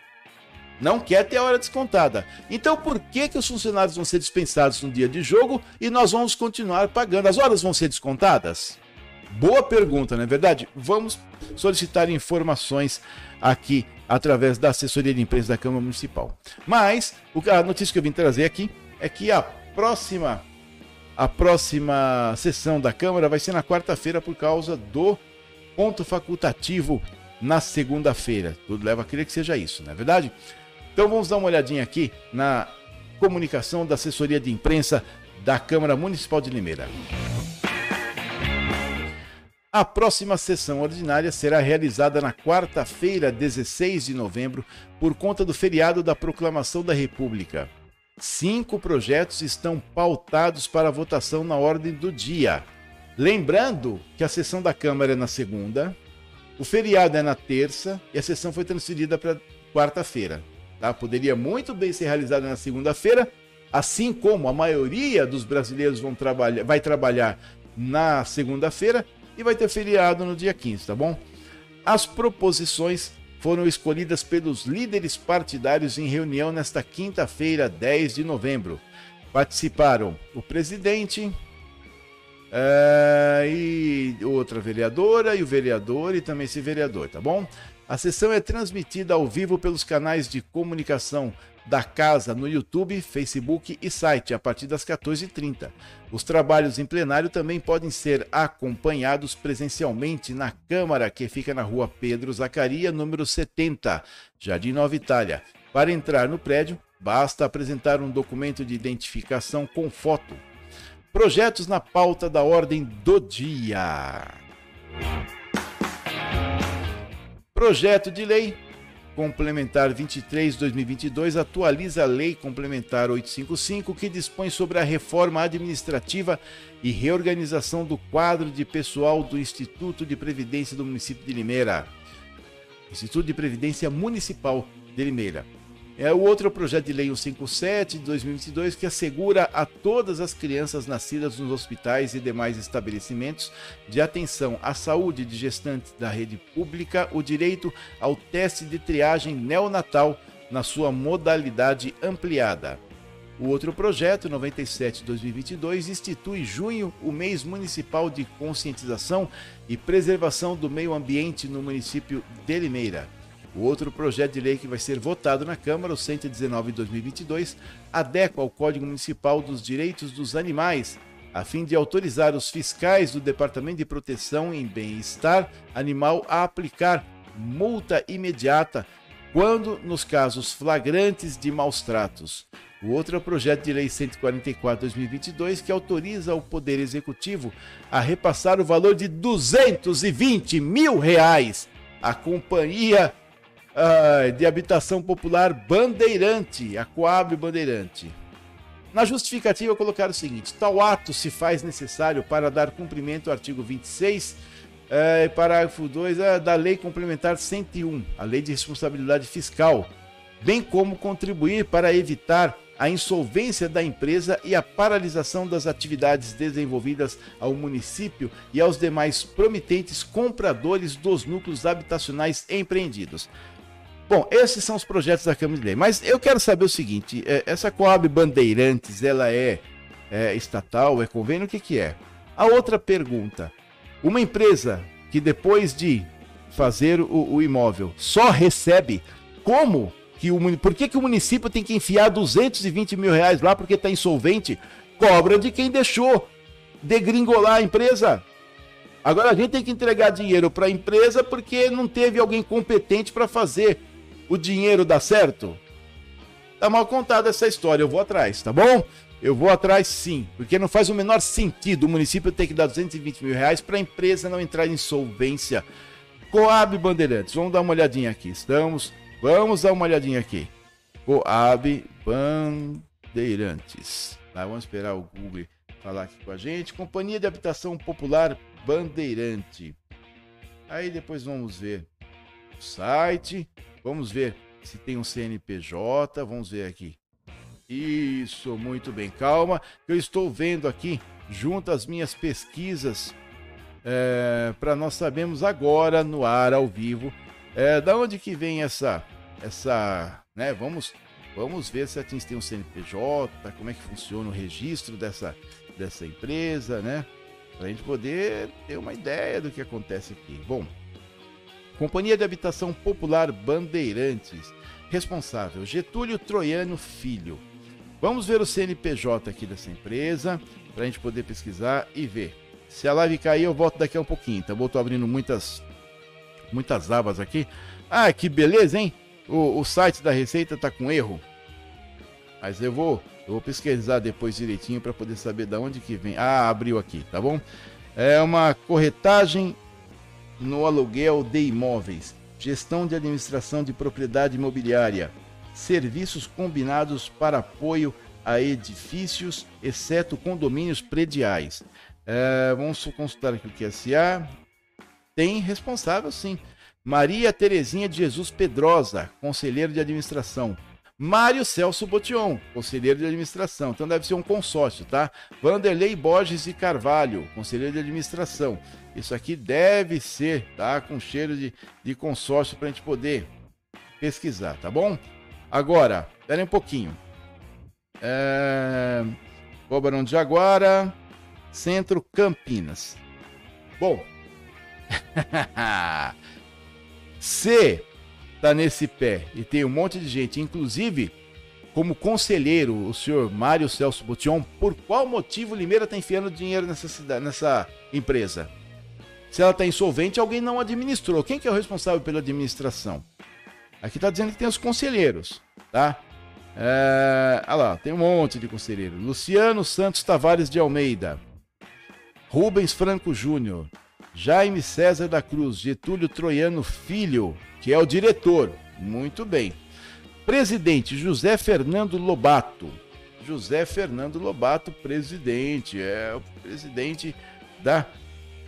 Não quer ter a hora descontada. Então por que, que os funcionários vão ser dispensados no dia de jogo e nós vamos continuar pagando? As horas vão ser descontadas? Boa pergunta, não é verdade? Vamos solicitar informações aqui através da assessoria de imprensa da Câmara Municipal. Mas a notícia que eu vim trazer aqui é que a próxima a próxima sessão da Câmara vai ser na quarta-feira por causa do ponto facultativo na segunda-feira. Tudo leva a crer que seja isso, não é verdade? Então vamos dar uma olhadinha aqui na comunicação da assessoria de imprensa da Câmara Municipal de Limeira. A próxima sessão ordinária será realizada na quarta-feira, 16 de novembro, por conta do feriado da Proclamação da República. Cinco projetos estão pautados para votação na ordem do dia. Lembrando que a sessão da Câmara é na segunda, o feriado é na terça e a sessão foi transferida para quarta-feira. Tá? Poderia muito bem ser realizada na segunda-feira, assim como a maioria dos brasileiros vão trabalhar, vai trabalhar na segunda-feira e vai ter feriado no dia 15, tá bom? As proposições foram escolhidas pelos líderes partidários em reunião nesta quinta-feira, 10 de novembro. Participaram o presidente, é, e outra vereadora e o vereador e também esse vereador, tá bom? A sessão é transmitida ao vivo pelos canais de comunicação da casa no YouTube, Facebook e site a partir das 14h30. Os trabalhos em plenário também podem ser acompanhados presencialmente na Câmara, que fica na rua Pedro Zacaria, número 70, Jardim Nova Itália. Para entrar no prédio, basta apresentar um documento de identificação com foto. Projetos na pauta da ordem do dia. Projeto de lei complementar 23/2022 atualiza a lei complementar 855 que dispõe sobre a reforma administrativa e reorganização do quadro de pessoal do Instituto de Previdência do município de Limeira. Instituto de Previdência Municipal de Limeira. É o outro projeto de lei 157 de 2022 que assegura a todas as crianças nascidas nos hospitais e demais estabelecimentos de atenção à saúde de gestantes da rede pública o direito ao teste de triagem neonatal na sua modalidade ampliada. O outro projeto, 97 de 2022, institui junho o mês municipal de conscientização e preservação do meio ambiente no município de Limeira. O outro projeto de lei que vai ser votado na Câmara, o 119 de 2022, adequa ao Código Municipal dos Direitos dos Animais, a fim de autorizar os fiscais do Departamento de Proteção em Bem-Estar Animal a aplicar multa imediata quando nos casos flagrantes de maus tratos. O outro é o projeto de lei 144/2022 que autoriza o Poder Executivo a repassar o valor de 220 mil reais à Companhia uh, de habitação popular Bandeirante, a Coab Bandeirante. Na justificativa colocaram o seguinte: tal ato se faz necessário para dar cumprimento ao artigo 26, uh, parágrafo 2 uh, da Lei Complementar 101, a Lei de Responsabilidade Fiscal, bem como contribuir para evitar a insolvência da empresa e a paralisação das atividades desenvolvidas ao município e aos demais promitentes compradores dos núcleos habitacionais empreendidos. Bom, esses são os projetos da Câmara de Lei. Mas eu quero saber o seguinte: é, essa Coab Bandeirantes, ela é, é estatal, é convênio? O que, que é? A outra pergunta: uma empresa que depois de fazer o, o imóvel só recebe, como que o por que, que o município tem que enfiar 220 mil reais lá porque está insolvente? Cobra de quem deixou degringolar a empresa. Agora a gente tem que entregar dinheiro para a empresa porque não teve alguém competente para fazer o dinheiro dar certo. Tá mal contada essa história, eu vou atrás, tá bom? Eu vou atrás sim, porque não faz o menor sentido o município ter que dar 220 mil reais para a empresa não entrar em insolvência. Coab Bandeirantes, vamos dar uma olhadinha aqui. Estamos Vamos dar uma olhadinha aqui. Coab Bandeirantes. Tá, vamos esperar o Google falar aqui com a gente. Companhia de Habitação Popular Bandeirante. Aí depois vamos ver o site. Vamos ver se tem um CNPJ. Vamos ver aqui. Isso, muito bem. Calma, eu estou vendo aqui, junto às minhas pesquisas, é, para nós sabermos agora no ar, ao vivo, é, da onde que vem essa, essa, né? Vamos, vamos ver se a Teams tem um CNPJ, como é que funciona o registro dessa, dessa empresa, né? Para a gente poder ter uma ideia do que acontece aqui. Bom, Companhia de Habitação Popular Bandeirantes, responsável Getúlio Troiano Filho. Vamos ver o CNPJ aqui dessa empresa para a gente poder pesquisar e ver. Se a live cair, eu volto daqui a um pouquinho. Tá bom? Tô abrindo muitas muitas abas aqui. Ah, que beleza, hein? O, o site da Receita tá com erro. Mas eu vou, eu vou pesquisar depois direitinho para poder saber de onde que vem. Ah, abriu aqui, tá bom? É uma corretagem no aluguel de imóveis, gestão de administração de propriedade imobiliária, serviços combinados para apoio a edifícios, exceto condomínios prediais. É, vamos consultar aqui o que é SA, tem responsável, sim. Maria Terezinha de Jesus Pedrosa, conselheiro de administração. Mário Celso Botion, conselheiro de administração. Então deve ser um consórcio, tá? Vanderlei Borges e Carvalho, conselheiro de administração. Isso aqui deve ser, tá? Com cheiro de, de consórcio para a gente poder pesquisar, tá bom? Agora, espera um pouquinho. É... Barão de Jaguara, Centro Campinas. Bom, Se tá nesse pé e tem um monte de gente, inclusive como conselheiro, o senhor Mário Celso Botion, por qual motivo Limeira está enfiando dinheiro nessa, cidade, nessa empresa? Se ela está insolvente, alguém não administrou. Quem que é o responsável pela administração? Aqui está dizendo que tem os conselheiros, tá? É, olha lá, tem um monte de conselheiro. Luciano Santos Tavares de Almeida. Rubens Franco Júnior. Jaime César da Cruz, Getúlio Troiano Filho, que é o diretor. Muito bem. Presidente José Fernando Lobato. José Fernando Lobato, presidente. É o presidente da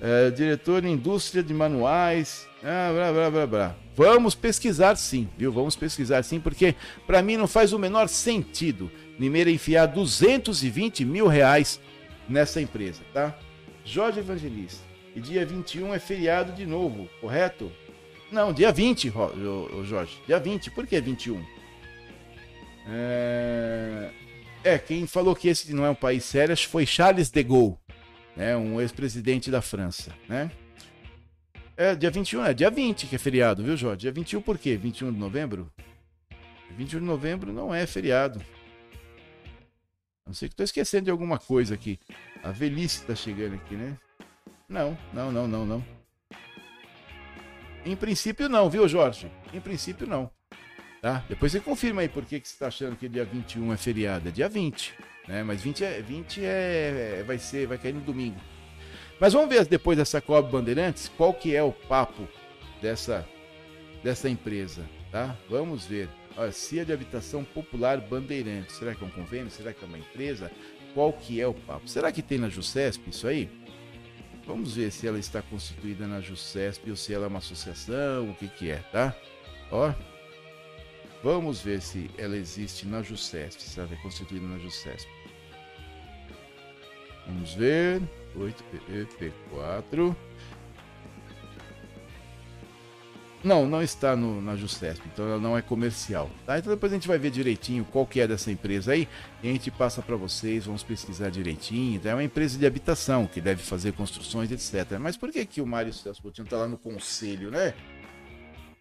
é, diretor de indústria de manuais. Ah, blá, blá, blá, blá. Vamos pesquisar sim, viu? Vamos pesquisar sim, porque para mim não faz o menor sentido Nimeira enfiar 220 mil reais nessa empresa, tá? Jorge Evangelista. E dia 21 é feriado de novo, correto? Não, dia 20, Jorge. Dia 20. Por que 21? É... é, quem falou que esse não é um país sério foi Charles de Gaulle, né, um ex-presidente da França, né? É, dia 21, é dia 20 que é feriado, viu, Jorge? Dia 21 por quê? 21 de novembro? 21 de novembro não é feriado. Não sei que estou esquecendo de alguma coisa aqui. A velhice está chegando aqui, né? Não, não, não, não, não. Em princípio não, viu, Jorge? Em princípio não. Tá? Depois você confirma aí por que, que você está achando que dia 21 é feriado. É dia 20. Né? Mas 20, é, 20 é, é, vai ser, vai cair no domingo. Mas vamos ver depois dessa Coab Bandeirantes qual que é o papo dessa, dessa empresa. Tá? Vamos ver. Olha, CIA de Habitação Popular Bandeirantes. Será que é um convênio? Será que é uma empresa? Qual que é o papo? Será que tem na Jusesp isso aí? Vamos ver se ela está constituída na JUSESP ou se ela é uma associação, o que que é, tá? Ó. Vamos ver se ela existe na JUSCESP, se ela é constituída na JUSCESP. Vamos ver. 8PP4. Não, não está no, na Justesp, então ela não é comercial. Tá? Então depois a gente vai ver direitinho qual que é dessa empresa aí e a gente passa para vocês, vamos pesquisar direitinho. Tá? É uma empresa de habitação que deve fazer construções, etc. Mas por que, que o Mário Celso Botinho está lá no conselho, né?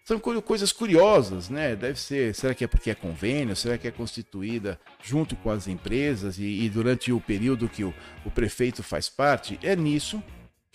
São coisas curiosas, né? Deve ser. Será que é porque é convênio? Será que é constituída junto com as empresas e, e durante o período que o, o prefeito faz parte? É nisso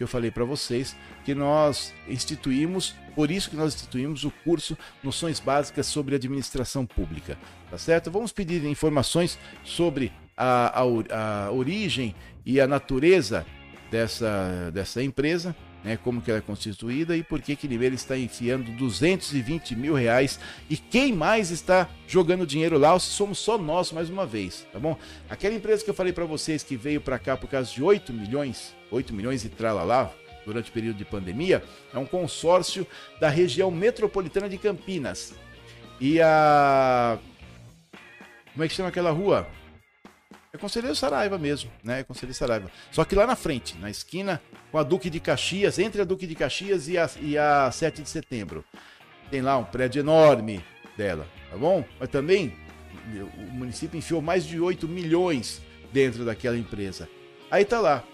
que eu falei para vocês que nós instituímos, por isso que nós instituímos o curso Noções Básicas sobre Administração Pública, tá certo? Vamos pedir informações sobre a, a, a origem e a natureza dessa, dessa empresa, né, como que ela é constituída e por que que Limeira está enfiando 220 mil reais e quem mais está jogando dinheiro lá, ou se somos só nós mais uma vez, tá bom? Aquela empresa que eu falei para vocês que veio para cá por causa de 8 milhões, 8 milhões e tralalá, durante o período de pandemia, é um consórcio da região metropolitana de Campinas. E a... Como é que chama aquela rua? É Conselheiro Saraiva mesmo, né? É Conselheiro Saraiva. Só que lá na frente, na esquina com a Duque de Caxias, entre a Duque de Caxias e a, e a 7 de setembro. Tem lá um prédio enorme dela, tá bom? Mas também o município enfiou mais de 8 milhões dentro daquela empresa. Aí tá lá,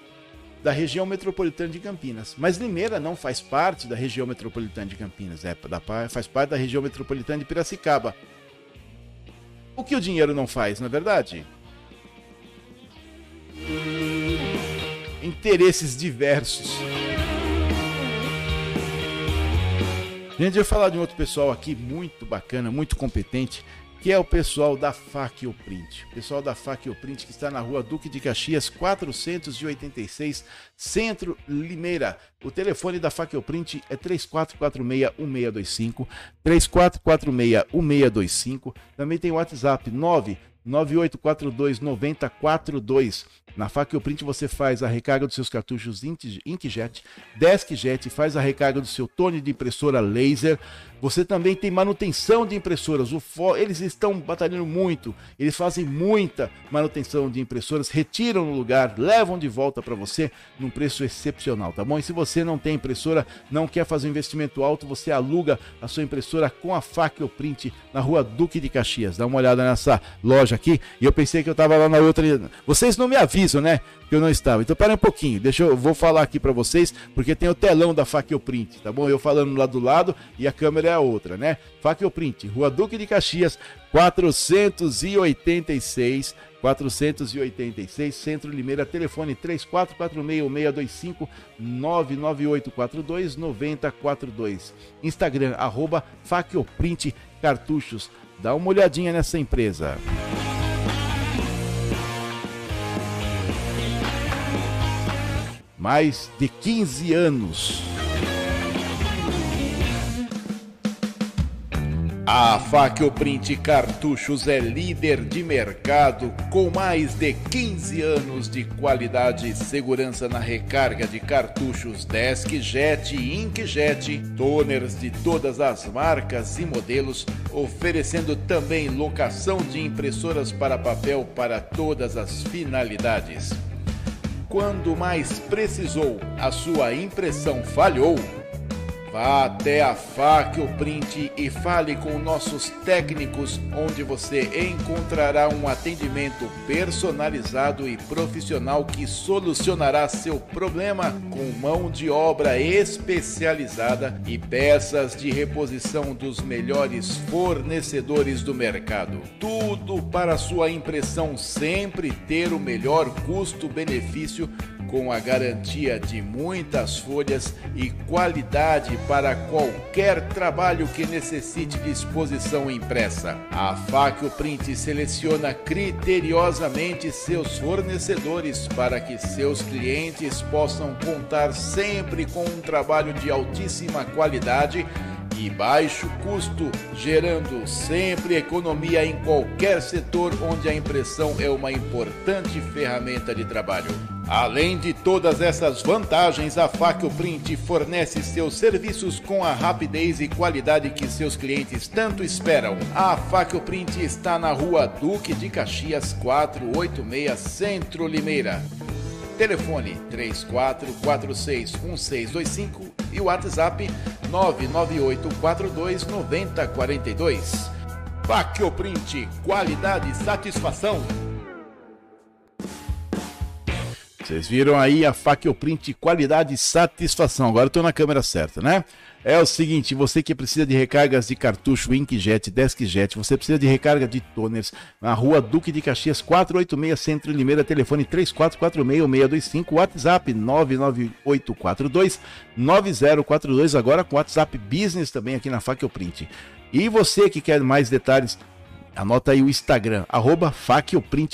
da região metropolitana de Campinas. Mas Limeira não faz parte da região metropolitana de Campinas, é, da, faz parte da região metropolitana de Piracicaba. O que o dinheiro não faz, não é verdade? Interesses diversos. Gente, eu vou falar de um outro pessoal aqui muito bacana, muito competente, que é o pessoal da Fac Print. O pessoal da Fac Print que está na rua Duque de Caxias, 486, Centro Limeira. O telefone da Fac Print é 3446-1625, 3446-1625. Também tem o WhatsApp 9 9842 9042. Na Faca Print você faz a recarga dos seus cartuchos Inkjet, Deskjet, faz a recarga do seu tone de impressora laser. Você também tem manutenção de impressoras. O eles estão batalhando muito, eles fazem muita manutenção de impressoras, retiram no lugar, levam de volta para você num preço excepcional, tá bom? E se você não tem impressora, não quer fazer um investimento alto, você aluga a sua impressora com a Faca Print na rua Duque de Caxias. Dá uma olhada nessa loja aqui e eu pensei que eu estava lá na outra. Vocês não me avisam, né? Que eu não estava. Então, pera um pouquinho, deixa eu vou falar aqui para vocês, porque tem o telão da Faca Print, tá bom? Eu falando lá do lado e a câmera é a outra, né? Faca Print, Rua Duque de Caxias, 486. 486, Centro Limeira, telefone 3446-625, 99842-9042. Instagram, arroba Facioprint Cartuchos. Dá uma olhadinha nessa empresa. Mais de 15 anos. A Print Cartuchos é líder de mercado com mais de 15 anos de qualidade e segurança na recarga de cartuchos DeskJet e Inkjet, toners de todas as marcas e modelos, oferecendo também locação de impressoras para papel para todas as finalidades. Quando mais precisou, a sua impressão falhou Vá até a FAC ou Print e fale com nossos técnicos, onde você encontrará um atendimento personalizado e profissional que solucionará seu problema com mão de obra especializada e peças de reposição dos melhores fornecedores do mercado. Tudo para sua impressão sempre ter o melhor custo-benefício com a garantia de muitas folhas e qualidade para qualquer trabalho que necessite de exposição impressa. A Faccio Print seleciona criteriosamente seus fornecedores para que seus clientes possam contar sempre com um trabalho de altíssima qualidade e baixo custo, gerando sempre economia em qualquer setor onde a impressão é uma importante ferramenta de trabalho. Além de todas essas vantagens, a Faccio Print fornece seus serviços com a rapidez e qualidade que seus clientes tanto esperam. A Faccio Print está na rua Duque de Caxias 486, Centro Limeira. Telefone 34461625 e WhatsApp 998429042. Faccio Print, qualidade e satisfação. Vocês viram aí a Fackel Print qualidade e satisfação. Agora estou na câmera certa, né? É o seguinte, você que precisa de recargas de cartucho Inkjet, Deskjet, você precisa de recarga de toners na rua Duque de Caxias 486 Centro Limeira, telefone 3446-625, WhatsApp 99842-9042, agora com WhatsApp Business também aqui na Fackel Print. E você que quer mais detalhes, anota aí o Instagram, arroba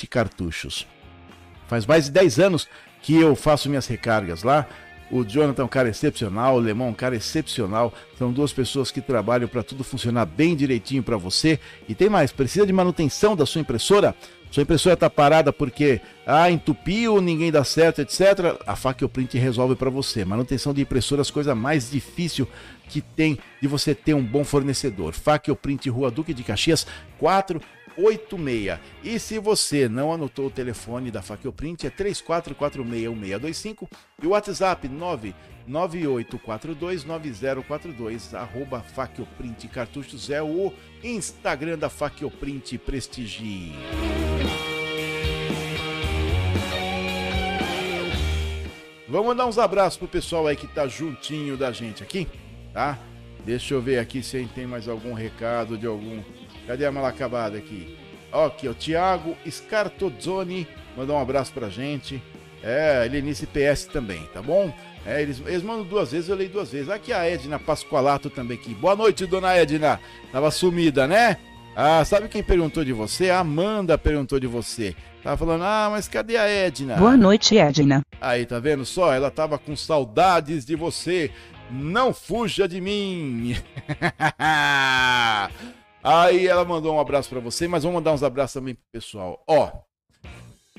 Cartuchos. Faz mais de 10 anos que eu faço minhas recargas lá. O Jonathan é um cara excepcional, o Lemão é um cara excepcional. São duas pessoas que trabalham para tudo funcionar bem direitinho para você. E tem mais, precisa de manutenção da sua impressora? Sua impressora está parada porque ah, entupiu, ninguém dá certo, etc. A Fackel Print resolve para você. Manutenção de impressoras, coisa mais difícil que tem de você ter um bom fornecedor. Fackel Print, Rua Duque de Caxias, 4 86. E se você não anotou o telefone da Print é 34461625 e o WhatsApp 998429042, arroba Facioprint Cartuchos é o Instagram da Facioprint Prestigie. Vamos mandar uns abraços pro pessoal aí que tá juntinho da gente aqui, tá? Deixa eu ver aqui se tem mais algum recado de algum Cadê a malacabada aqui? Ok, o Thiago Scartozzoni mandou um abraço pra gente. É, Helenice PS também, tá bom? É, eles, eles mandam duas vezes, eu leio duas vezes. Aqui a Edna Pascoalato também aqui. Boa noite, dona Edna. Tava sumida, né? Ah, sabe quem perguntou de você? A Amanda perguntou de você. Tava falando, ah, mas cadê a Edna? Boa noite, Edna. Aí, tá vendo só? Ela tava com saudades de você. Não fuja de mim. Aí ela mandou um abraço para você, mas vamos mandar uns abraços também pro pessoal. Ó,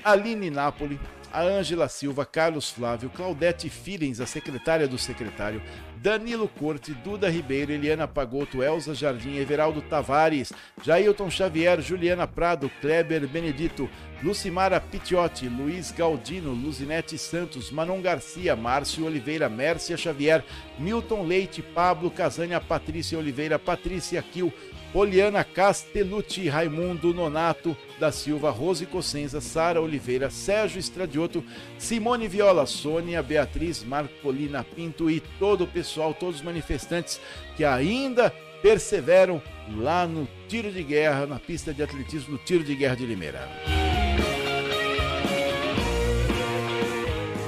Aline Napoli, a Ângela Silva, Carlos Flávio, Claudete Filens, a secretária do secretário, Danilo Corte, Duda Ribeiro, Eliana Pagoto, Elza Jardim, Everaldo Tavares, Jailton Xavier, Juliana Prado, Kleber Benedito, Lucimara Pitiotti, Luiz Galdino, Luzinete Santos, Manon Garcia, Márcio Oliveira, Mércia Xavier, Milton Leite, Pablo Casânia, Patrícia Oliveira, Patrícia Kiel, Poliana Castellucci, Raimundo Nonato da Silva, Rose Cossenza, Sara Oliveira, Sérgio Estradioto, Simone Viola, Sônia, Beatriz, Marcolina Pinto e todo o pessoal, todos os manifestantes que ainda perseveram lá no tiro de guerra, na pista de atletismo no tiro de guerra de Limeira.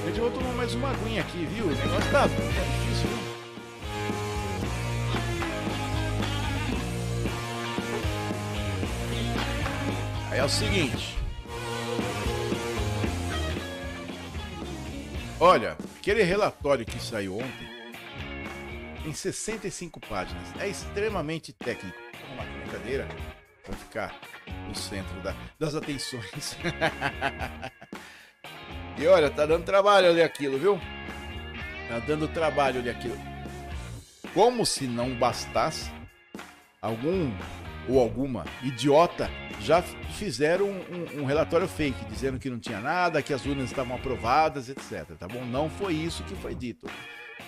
Gente, eu vou tomar mais uma aguinha aqui, viu? Nós tá, é o seguinte. Olha, aquele relatório que saiu ontem, em 65 páginas, é extremamente técnico. Uma brincadeira para ficar no centro da, das atenções. e olha, tá dando trabalho ler aquilo, viu? Tá dando trabalho ler aquilo. Como se não bastasse, algum ou alguma idiota já fizeram um, um, relatório fake, dizendo que não tinha nada, que as urnas estavam aprovadas, etc. Tá bom? Não foi isso que foi dito.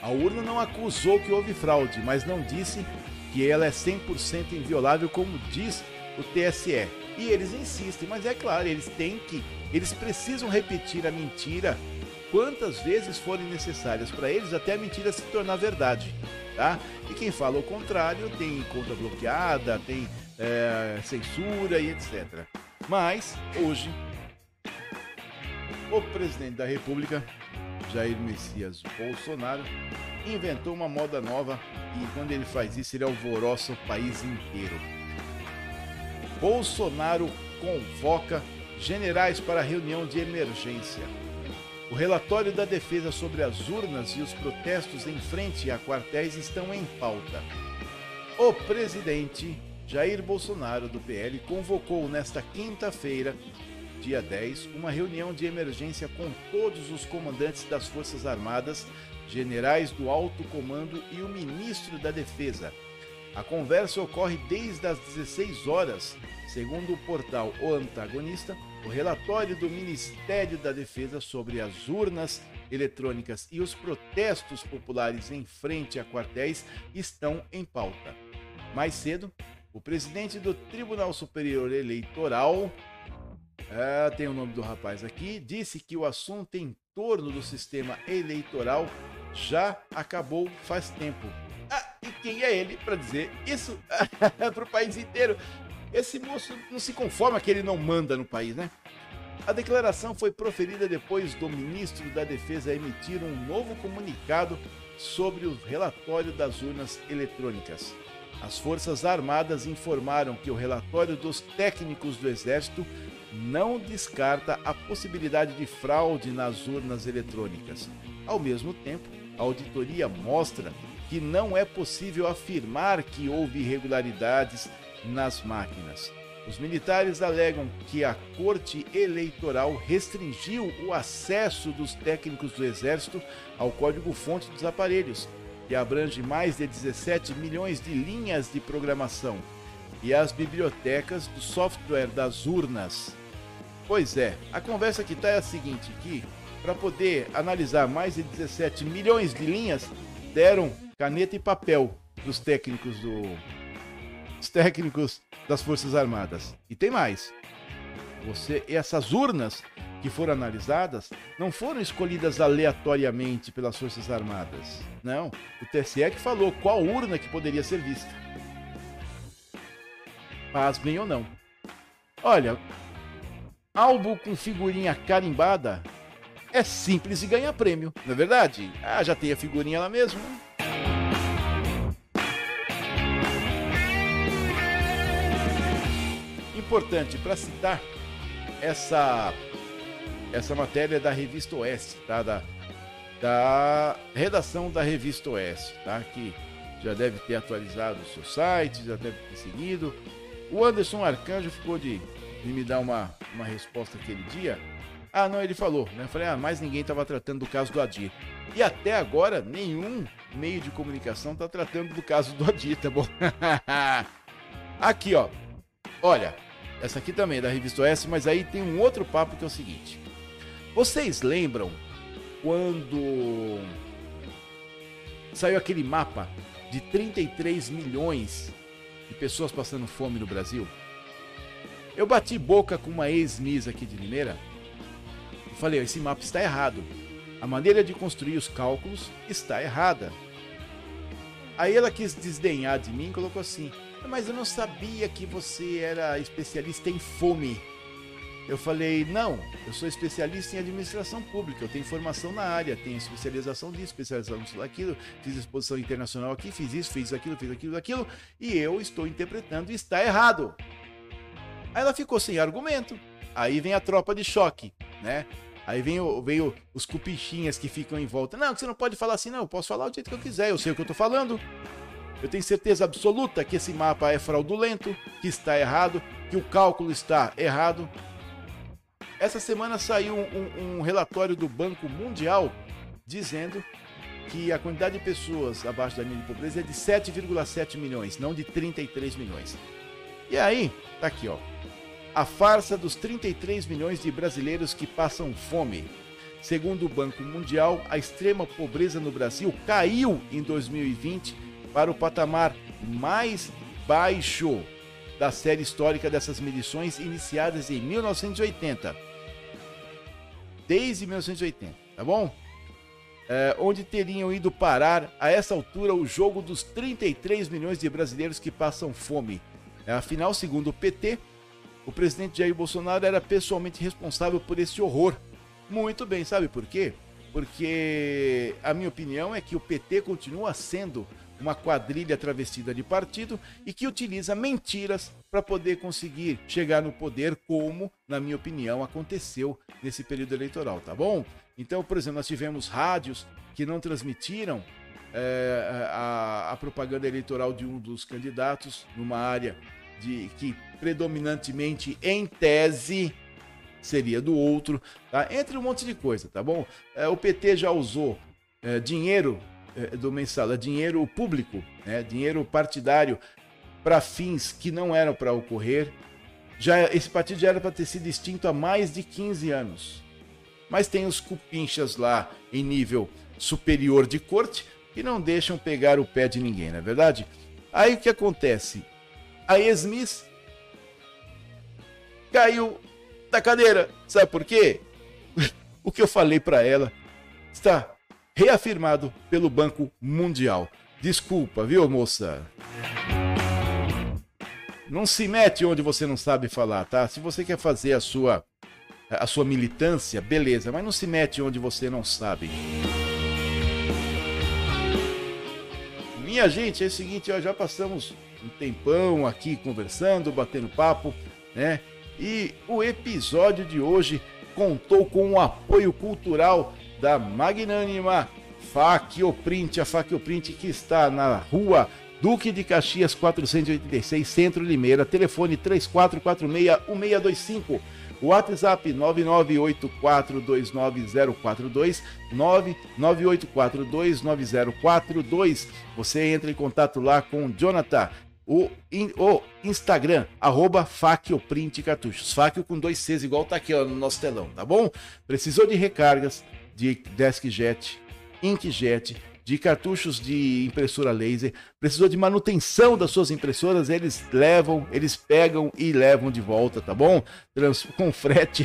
A urna não acusou que houve fraude, mas não disse que ela é 100% inviolável, como diz o TSE. E eles insistem, mas é claro, eles têm que, eles precisam repetir a mentira quantas vezes forem necessárias para eles até a mentira se tornar verdade, tá? E quem fala o contrário tem conta bloqueada, tem é, censura e etc. Mas, hoje, o presidente da República, Jair Messias Bolsonaro, inventou uma moda nova e quando ele faz isso, ele alvoroça o país inteiro. Bolsonaro convoca generais para reunião de emergência. O relatório da defesa sobre as urnas e os protestos em frente a quartéis estão em pauta. O presidente Jair Bolsonaro, do PL, convocou nesta quinta-feira dia 10, uma reunião de emergência com todos os comandantes das Forças Armadas, generais do alto comando e o ministro da Defesa. A conversa ocorre desde as 16 horas. Segundo o portal O Antagonista, o relatório do Ministério da Defesa sobre as urnas eletrônicas e os protestos populares em frente a quartéis estão em pauta. Mais cedo, o presidente do Tribunal Superior Eleitoral, é, tem o nome do rapaz aqui, disse que o assunto em torno do sistema eleitoral já acabou faz tempo. Ah, e quem é ele para dizer isso para o país inteiro? Esse moço não se conforma que ele não manda no país, né? A declaração foi proferida depois do ministro da Defesa emitir um novo comunicado sobre o relatório das urnas eletrônicas. As Forças Armadas informaram que o relatório dos técnicos do Exército não descarta a possibilidade de fraude nas urnas eletrônicas. Ao mesmo tempo, a auditoria mostra que não é possível afirmar que houve irregularidades nas máquinas. Os militares alegam que a Corte Eleitoral restringiu o acesso dos técnicos do Exército ao código-fonte dos aparelhos, que abrange mais de 17 milhões de linhas de programação, e às bibliotecas do software das urnas. Pois é, a conversa que está é a seguinte: que para poder analisar mais de 17 milhões de linhas, deram caneta e papel dos técnicos do. Os técnicos das Forças Armadas. E tem mais. Você, essas urnas que foram analisadas não foram escolhidas aleatoriamente pelas Forças Armadas. Não, o TSE que falou qual urna que poderia ser vista. Pasmem ou não. Olha, álbum com figurinha carimbada é simples e ganha prêmio, não é verdade? Ah, já tem a figurinha lá mesmo. Né? Importante para citar essa essa matéria da revista Oeste, tá? Da, da redação da revista Oeste, tá? Que já deve ter atualizado o seu site, já deve ter seguido. O Anderson Arcanjo ficou de, de me dar uma, uma resposta aquele dia. Ah, não, ele falou, né? Eu falei, ah, mais ninguém estava tratando do caso do Adir. E até agora, nenhum meio de comunicação está tratando do caso do Adir, tá bom? Aqui, ó. Olha, essa aqui também é da revista S, mas aí tem um outro papo que é o seguinte. Vocês lembram quando saiu aquele mapa de 33 milhões de pessoas passando fome no Brasil? Eu bati boca com uma ex-miss aqui de Limeira falei: esse mapa está errado. A maneira de construir os cálculos está errada. Aí ela quis desdenhar de mim e colocou assim: mas eu não sabia que você era especialista em fome. Eu falei, não, eu sou especialista em administração pública, eu tenho formação na área, tenho especialização disso, especialização daquilo, fiz exposição internacional aqui, fiz isso, fiz aquilo, fiz aquilo, aquilo, e eu estou interpretando e está errado. Aí ela ficou sem argumento. Aí vem a tropa de choque, né? Aí vem, o, vem o, os cupichinhas que ficam em volta. Não, você não pode falar assim, não, eu posso falar do jeito que eu quiser, eu sei o que eu estou falando. Eu tenho certeza absoluta que esse mapa é fraudulento, que está errado, que o cálculo está errado. Essa semana saiu um, um relatório do Banco Mundial dizendo que a quantidade de pessoas abaixo da linha de pobreza é de 7,7 milhões, não de 33 milhões. E aí, tá aqui, ó. A farsa dos 33 milhões de brasileiros que passam fome. Segundo o Banco Mundial, a extrema pobreza no Brasil caiu em 2020 para o patamar mais baixo da série histórica dessas medições iniciadas em 1980. Desde 1980, tá bom? É, onde teriam ido parar a essa altura o jogo dos 33 milhões de brasileiros que passam fome. É, afinal, segundo o PT, o presidente Jair Bolsonaro era pessoalmente responsável por esse horror. Muito bem, sabe por quê? Porque a minha opinião é que o PT continua sendo uma quadrilha travestida de partido e que utiliza mentiras para poder conseguir chegar no poder, como, na minha opinião, aconteceu nesse período eleitoral, tá bom? Então, por exemplo, nós tivemos rádios que não transmitiram é, a, a, propaganda eleitoral de um dos candidatos numa área de que predominantemente, em tese, seria do outro, tá? Entre um monte de coisa, tá bom? É, o PT já usou é, dinheiro do mensal, é dinheiro público, né? dinheiro partidário para fins que não eram para ocorrer. Já esse partido já era para ter sido extinto há mais de 15 anos. Mas tem os cupinchas lá em nível superior de corte que não deixam pegar o pé de ninguém, não é verdade? Aí o que acontece? A ex-miss caiu da cadeira. Sabe por quê? o que eu falei para ela está reafirmado pelo Banco Mundial. Desculpa, viu, moça? Não se mete onde você não sabe falar, tá? Se você quer fazer a sua a sua militância, beleza, mas não se mete onde você não sabe. Minha gente, é o seguinte, ó, já passamos um tempão aqui conversando, batendo papo, né? E o episódio de hoje contou com o apoio cultural da magnânima Faquioprint, a Faquioprint que está na rua Duque de Caxias 486, Centro Limeira, telefone 3446-1625. WhatsApp 998429042, 998429042. Você entra em contato lá com o Jonathan. O, o Instagram, arroba Faquioprint Cartuchos. Faquio com dois Cs, igual tá aqui ó, no nosso telão, tá bom? Precisou de recargas de DeskJet, InkJet, de cartuchos de impressora laser, precisou de manutenção das suas impressoras, eles levam, eles pegam e levam de volta, tá bom? Trans com frete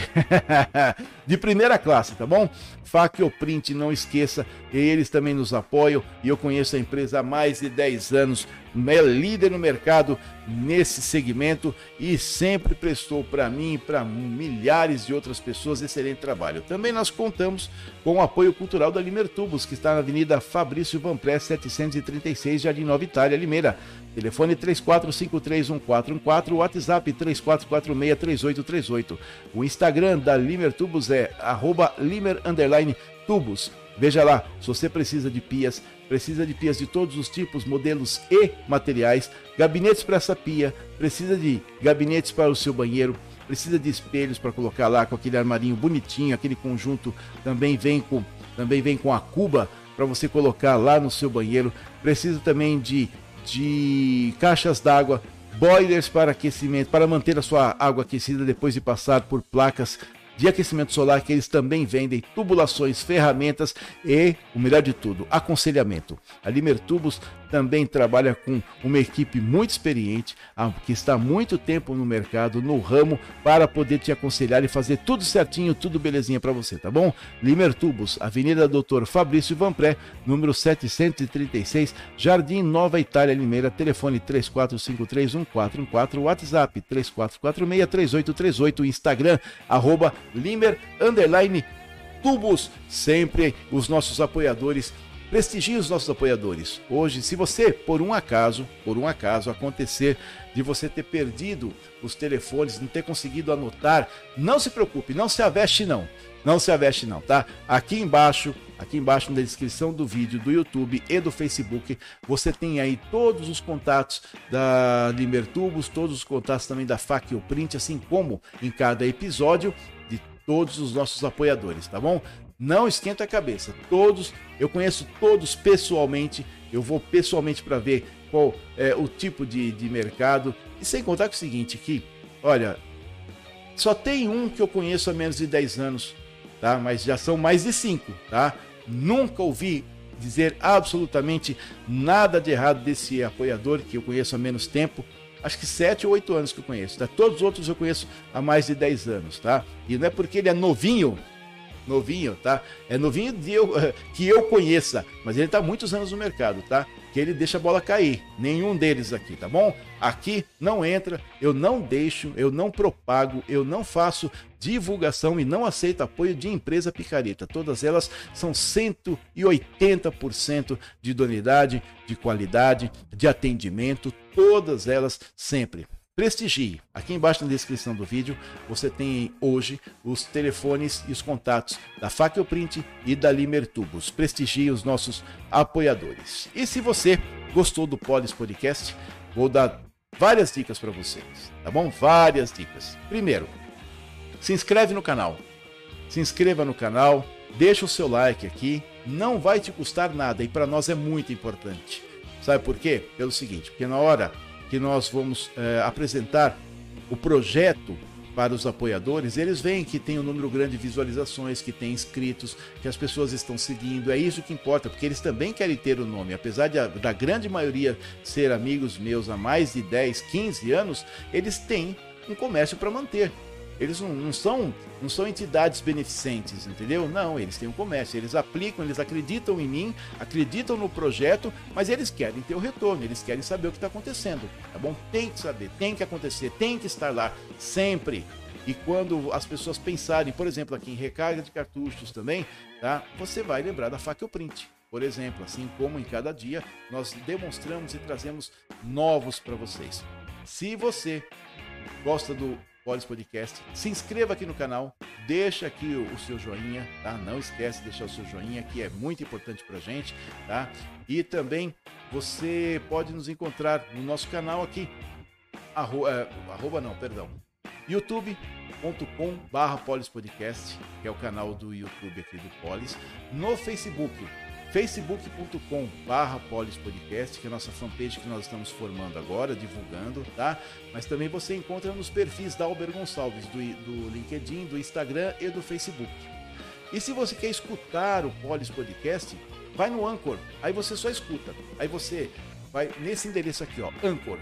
de primeira classe, tá bom? Facio Print, não esqueça, eles também nos apoiam e eu conheço a empresa há mais de 10 anos, é líder no mercado nesse segmento e sempre prestou para mim e para milhares de outras pessoas excelente trabalho. Também nós contamos com o apoio cultural da Limertubos, que está na Avenida Fabrício Van 736, Jardim 9 Itália Limeira. Telefone 34531414, WhatsApp 34463838. O Instagram da Limer Tubos é @limer_tubos. Tubos. Veja lá, se você precisa de pias, precisa de pias de todos os tipos, modelos e materiais, gabinetes para essa pia, precisa de gabinetes para o seu banheiro, precisa de espelhos para colocar lá com aquele armarinho bonitinho, aquele conjunto também vem com também vem com a cuba para você colocar lá no seu banheiro. Precisa também de de caixas d'água, boilers para aquecimento, para manter a sua água aquecida depois de passar por placas de aquecimento solar que eles também vendem tubulações, ferramentas e, o melhor de tudo, aconselhamento. A Limer Tubos também trabalha com uma equipe muito experiente, que está há muito tempo no mercado, no ramo, para poder te aconselhar e fazer tudo certinho, tudo belezinha para você, tá bom? Limer Tubos, Avenida Doutor Fabrício Vanpré, número 736, Jardim Nova Itália, Limeira, telefone 34531414, WhatsApp 34463838, Instagram, arroba Limer, underline, tubos, sempre os nossos apoiadores Prestigie os nossos apoiadores. Hoje, se você, por um acaso, por um acaso acontecer de você ter perdido os telefones, não ter conseguido anotar, não se preocupe, não se aveste não. Não se aveste não, tá? Aqui embaixo, aqui embaixo na descrição do vídeo do YouTube e do Facebook, você tem aí todos os contatos da Limertubos, todos os contatos também da Fac Print, assim como em cada episódio de todos os nossos apoiadores, tá bom? Não esquenta a cabeça. Todos, eu conheço todos pessoalmente. Eu vou pessoalmente para ver qual é o tipo de, de mercado. E sem contar com o seguinte, que, olha, só tem um que eu conheço há menos de 10 anos, tá? Mas já são mais de 5, tá? Nunca ouvi dizer absolutamente nada de errado desse apoiador que eu conheço há menos tempo. Acho que 7 ou 8 anos que eu conheço. Tá? Todos os outros eu conheço há mais de 10 anos, tá? E não é porque ele é novinho novinho, tá? É novinho de eu, que eu conheça, mas ele tá muitos anos no mercado, tá? Que ele deixa a bola cair. Nenhum deles aqui, tá bom? Aqui não entra, eu não deixo, eu não propago, eu não faço divulgação e não aceito apoio de empresa picareta. Todas elas são 180% de idoneidade, de qualidade, de atendimento, todas elas sempre prestigie. Aqui embaixo na descrição do vídeo você tem hoje os telefones e os contatos da Print e da Limer Tubos. Prestigie os nossos apoiadores. E se você gostou do Polis Podcast, vou dar várias dicas para vocês, tá bom? Várias dicas. Primeiro, se inscreve no canal. Se inscreva no canal, deixa o seu like aqui, não vai te custar nada e para nós é muito importante. Sabe por quê? Pelo seguinte, porque na hora que nós vamos é, apresentar o projeto para os apoiadores, eles veem que tem um número grande de visualizações, que tem inscritos, que as pessoas estão seguindo. É isso que importa, porque eles também querem ter o nome. Apesar de a, da grande maioria ser amigos meus há mais de 10, 15 anos, eles têm um comércio para manter. Eles não, não, são, não são entidades beneficentes, entendeu? Não, eles têm um comércio, eles aplicam, eles acreditam em mim, acreditam no projeto, mas eles querem ter o retorno, eles querem saber o que está acontecendo, tá bom? Tem que saber, tem que acontecer, tem que estar lá, sempre. E quando as pessoas pensarem, por exemplo, aqui em recarga de cartuchos também, tá? Você vai lembrar da faca print. Por exemplo, assim como em cada dia nós demonstramos e trazemos novos para vocês. Se você gosta do Polis Podcast. Se inscreva aqui no canal, deixa aqui o, o, seu joinha, tá? Não esquece de deixar o seu joinha, que é muito importante pra gente, tá? E também você pode nos encontrar no nosso canal aqui, arroba, é, arroba não, perdão, youtube.com barra Podcast, que é o canal do YouTube aqui do Polis, no Facebook, facebook.com barra polispodcast, que é a nossa fanpage que nós estamos formando agora, divulgando, tá? Mas também você encontra nos perfis da Alber Gonçalves, do, do LinkedIn, do Instagram e do Facebook. E se você quer escutar o Polis Podcast, vai no Anchor, aí você só escuta. Aí você vai nesse endereço aqui, ó, Anchor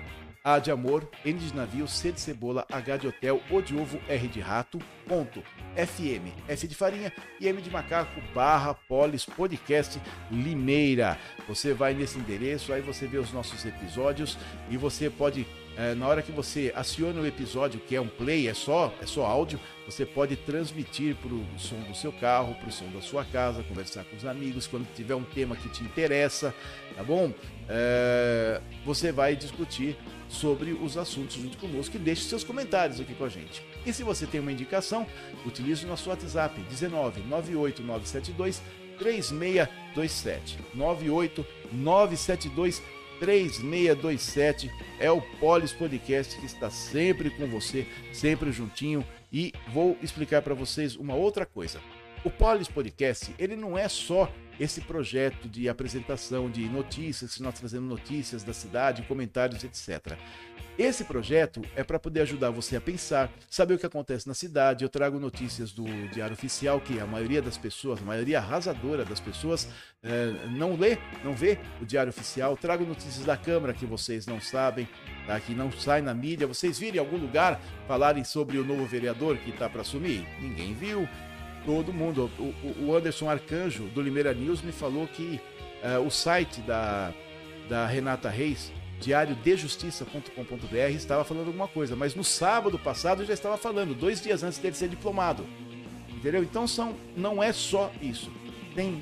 a de amor, N de navio, C de cebola, H de hotel, O de ovo, R de rato, ponto, FM, F de farinha e M de macaco, barra Polis Podcast Limeira. Você vai nesse endereço, aí você vê os nossos episódios e você pode é, na hora que você aciona o episódio, que é um play, é só, é só áudio, você pode transmitir para o som do seu carro, para o som da sua casa, conversar com os amigos, quando tiver um tema que te interessa, tá bom? É, você vai discutir sobre os assuntos junto conosco e deixe seus comentários aqui com a gente. E se você tem uma indicação, utilize o nosso WhatsApp 19 98972 3627 98 972 3627 é o Polis Podcast que está sempre com você, sempre juntinho. E vou explicar para vocês uma outra coisa. O Polis Podcast, ele não é só esse projeto de apresentação de notícias, nós trazemos notícias da cidade, comentários, etc. Esse projeto é para poder ajudar você a pensar, saber o que acontece na cidade. Eu trago notícias do Diário Oficial, que a maioria das pessoas, a maioria arrasadora das pessoas, é, não lê, não vê o Diário Oficial. Trago notícias da Câmara que vocês não sabem, tá? que não sai na mídia. Vocês viram em algum lugar falarem sobre o novo vereador que está para assumir? Ninguém viu. Todo mundo. O, o, Anderson Arcanjo, do Limeira News, me falou que é, o site da, da Renata Reis diariodejustiça.com.br estava falando alguma coisa, mas no sábado passado já estava falando, dois dias antes dele ser diplomado. Entendeu? Então são, não é só isso. Tem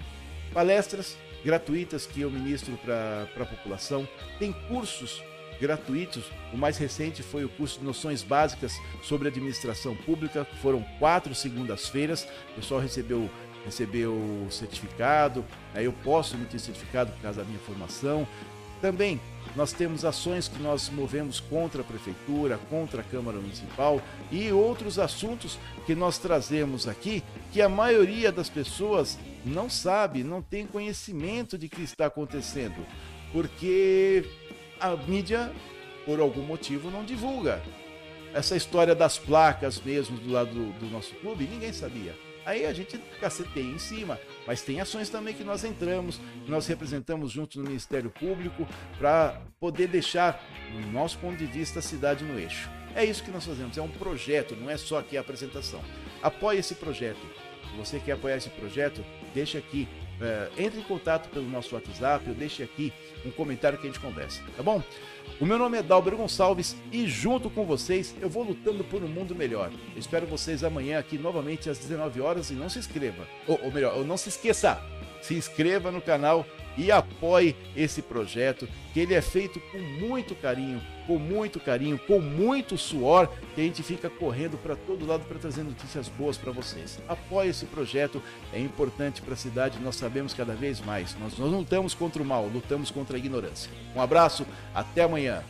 palestras gratuitas que eu ministro para a população, tem cursos gratuitos. O mais recente foi o curso de noções básicas sobre administração pública, foram quatro segundas-feiras. O pessoal recebeu recebeu certificado, aí eu posso emitir certificado por causa da minha formação. Também nós temos ações que nós movemos contra a prefeitura, contra a Câmara Municipal e outros assuntos que nós trazemos aqui que a maioria das pessoas não sabe, não tem conhecimento de que está acontecendo, porque a mídia, por algum motivo, não divulga. Essa história das placas mesmo do lado do, do nosso clube, ninguém sabia. Aí a gente caceteia em cima. Mas tem ações também que nós entramos, que nós representamos junto no Ministério Público para poder deixar, no nosso ponto de vista, a cidade no eixo. É isso que nós fazemos, é um projeto, não é só aqui a apresentação. Apoie esse projeto. Se você quer apoiar esse projeto, deixe aqui, é, entre em contato pelo nosso WhatsApp ou deixe aqui um comentário que a gente conversa, tá bom? O meu nome é Dalber Gonçalves e junto com vocês eu vou lutando por um mundo melhor. Eu espero vocês amanhã aqui novamente às 19 horas e não se inscreva. Ou, ou melhor, não se esqueça, se inscreva no canal e apoie esse projeto, que ele é feito com muito carinho, com muito carinho, com muito suor, que a gente fica correndo para todo lado para trazer notícias boas para vocês. Apoie esse projeto, é importante para a cidade, nós sabemos cada vez mais. Nós não lutamos contra o mal, lutamos contra a ignorância. Um abraço, até amanhã.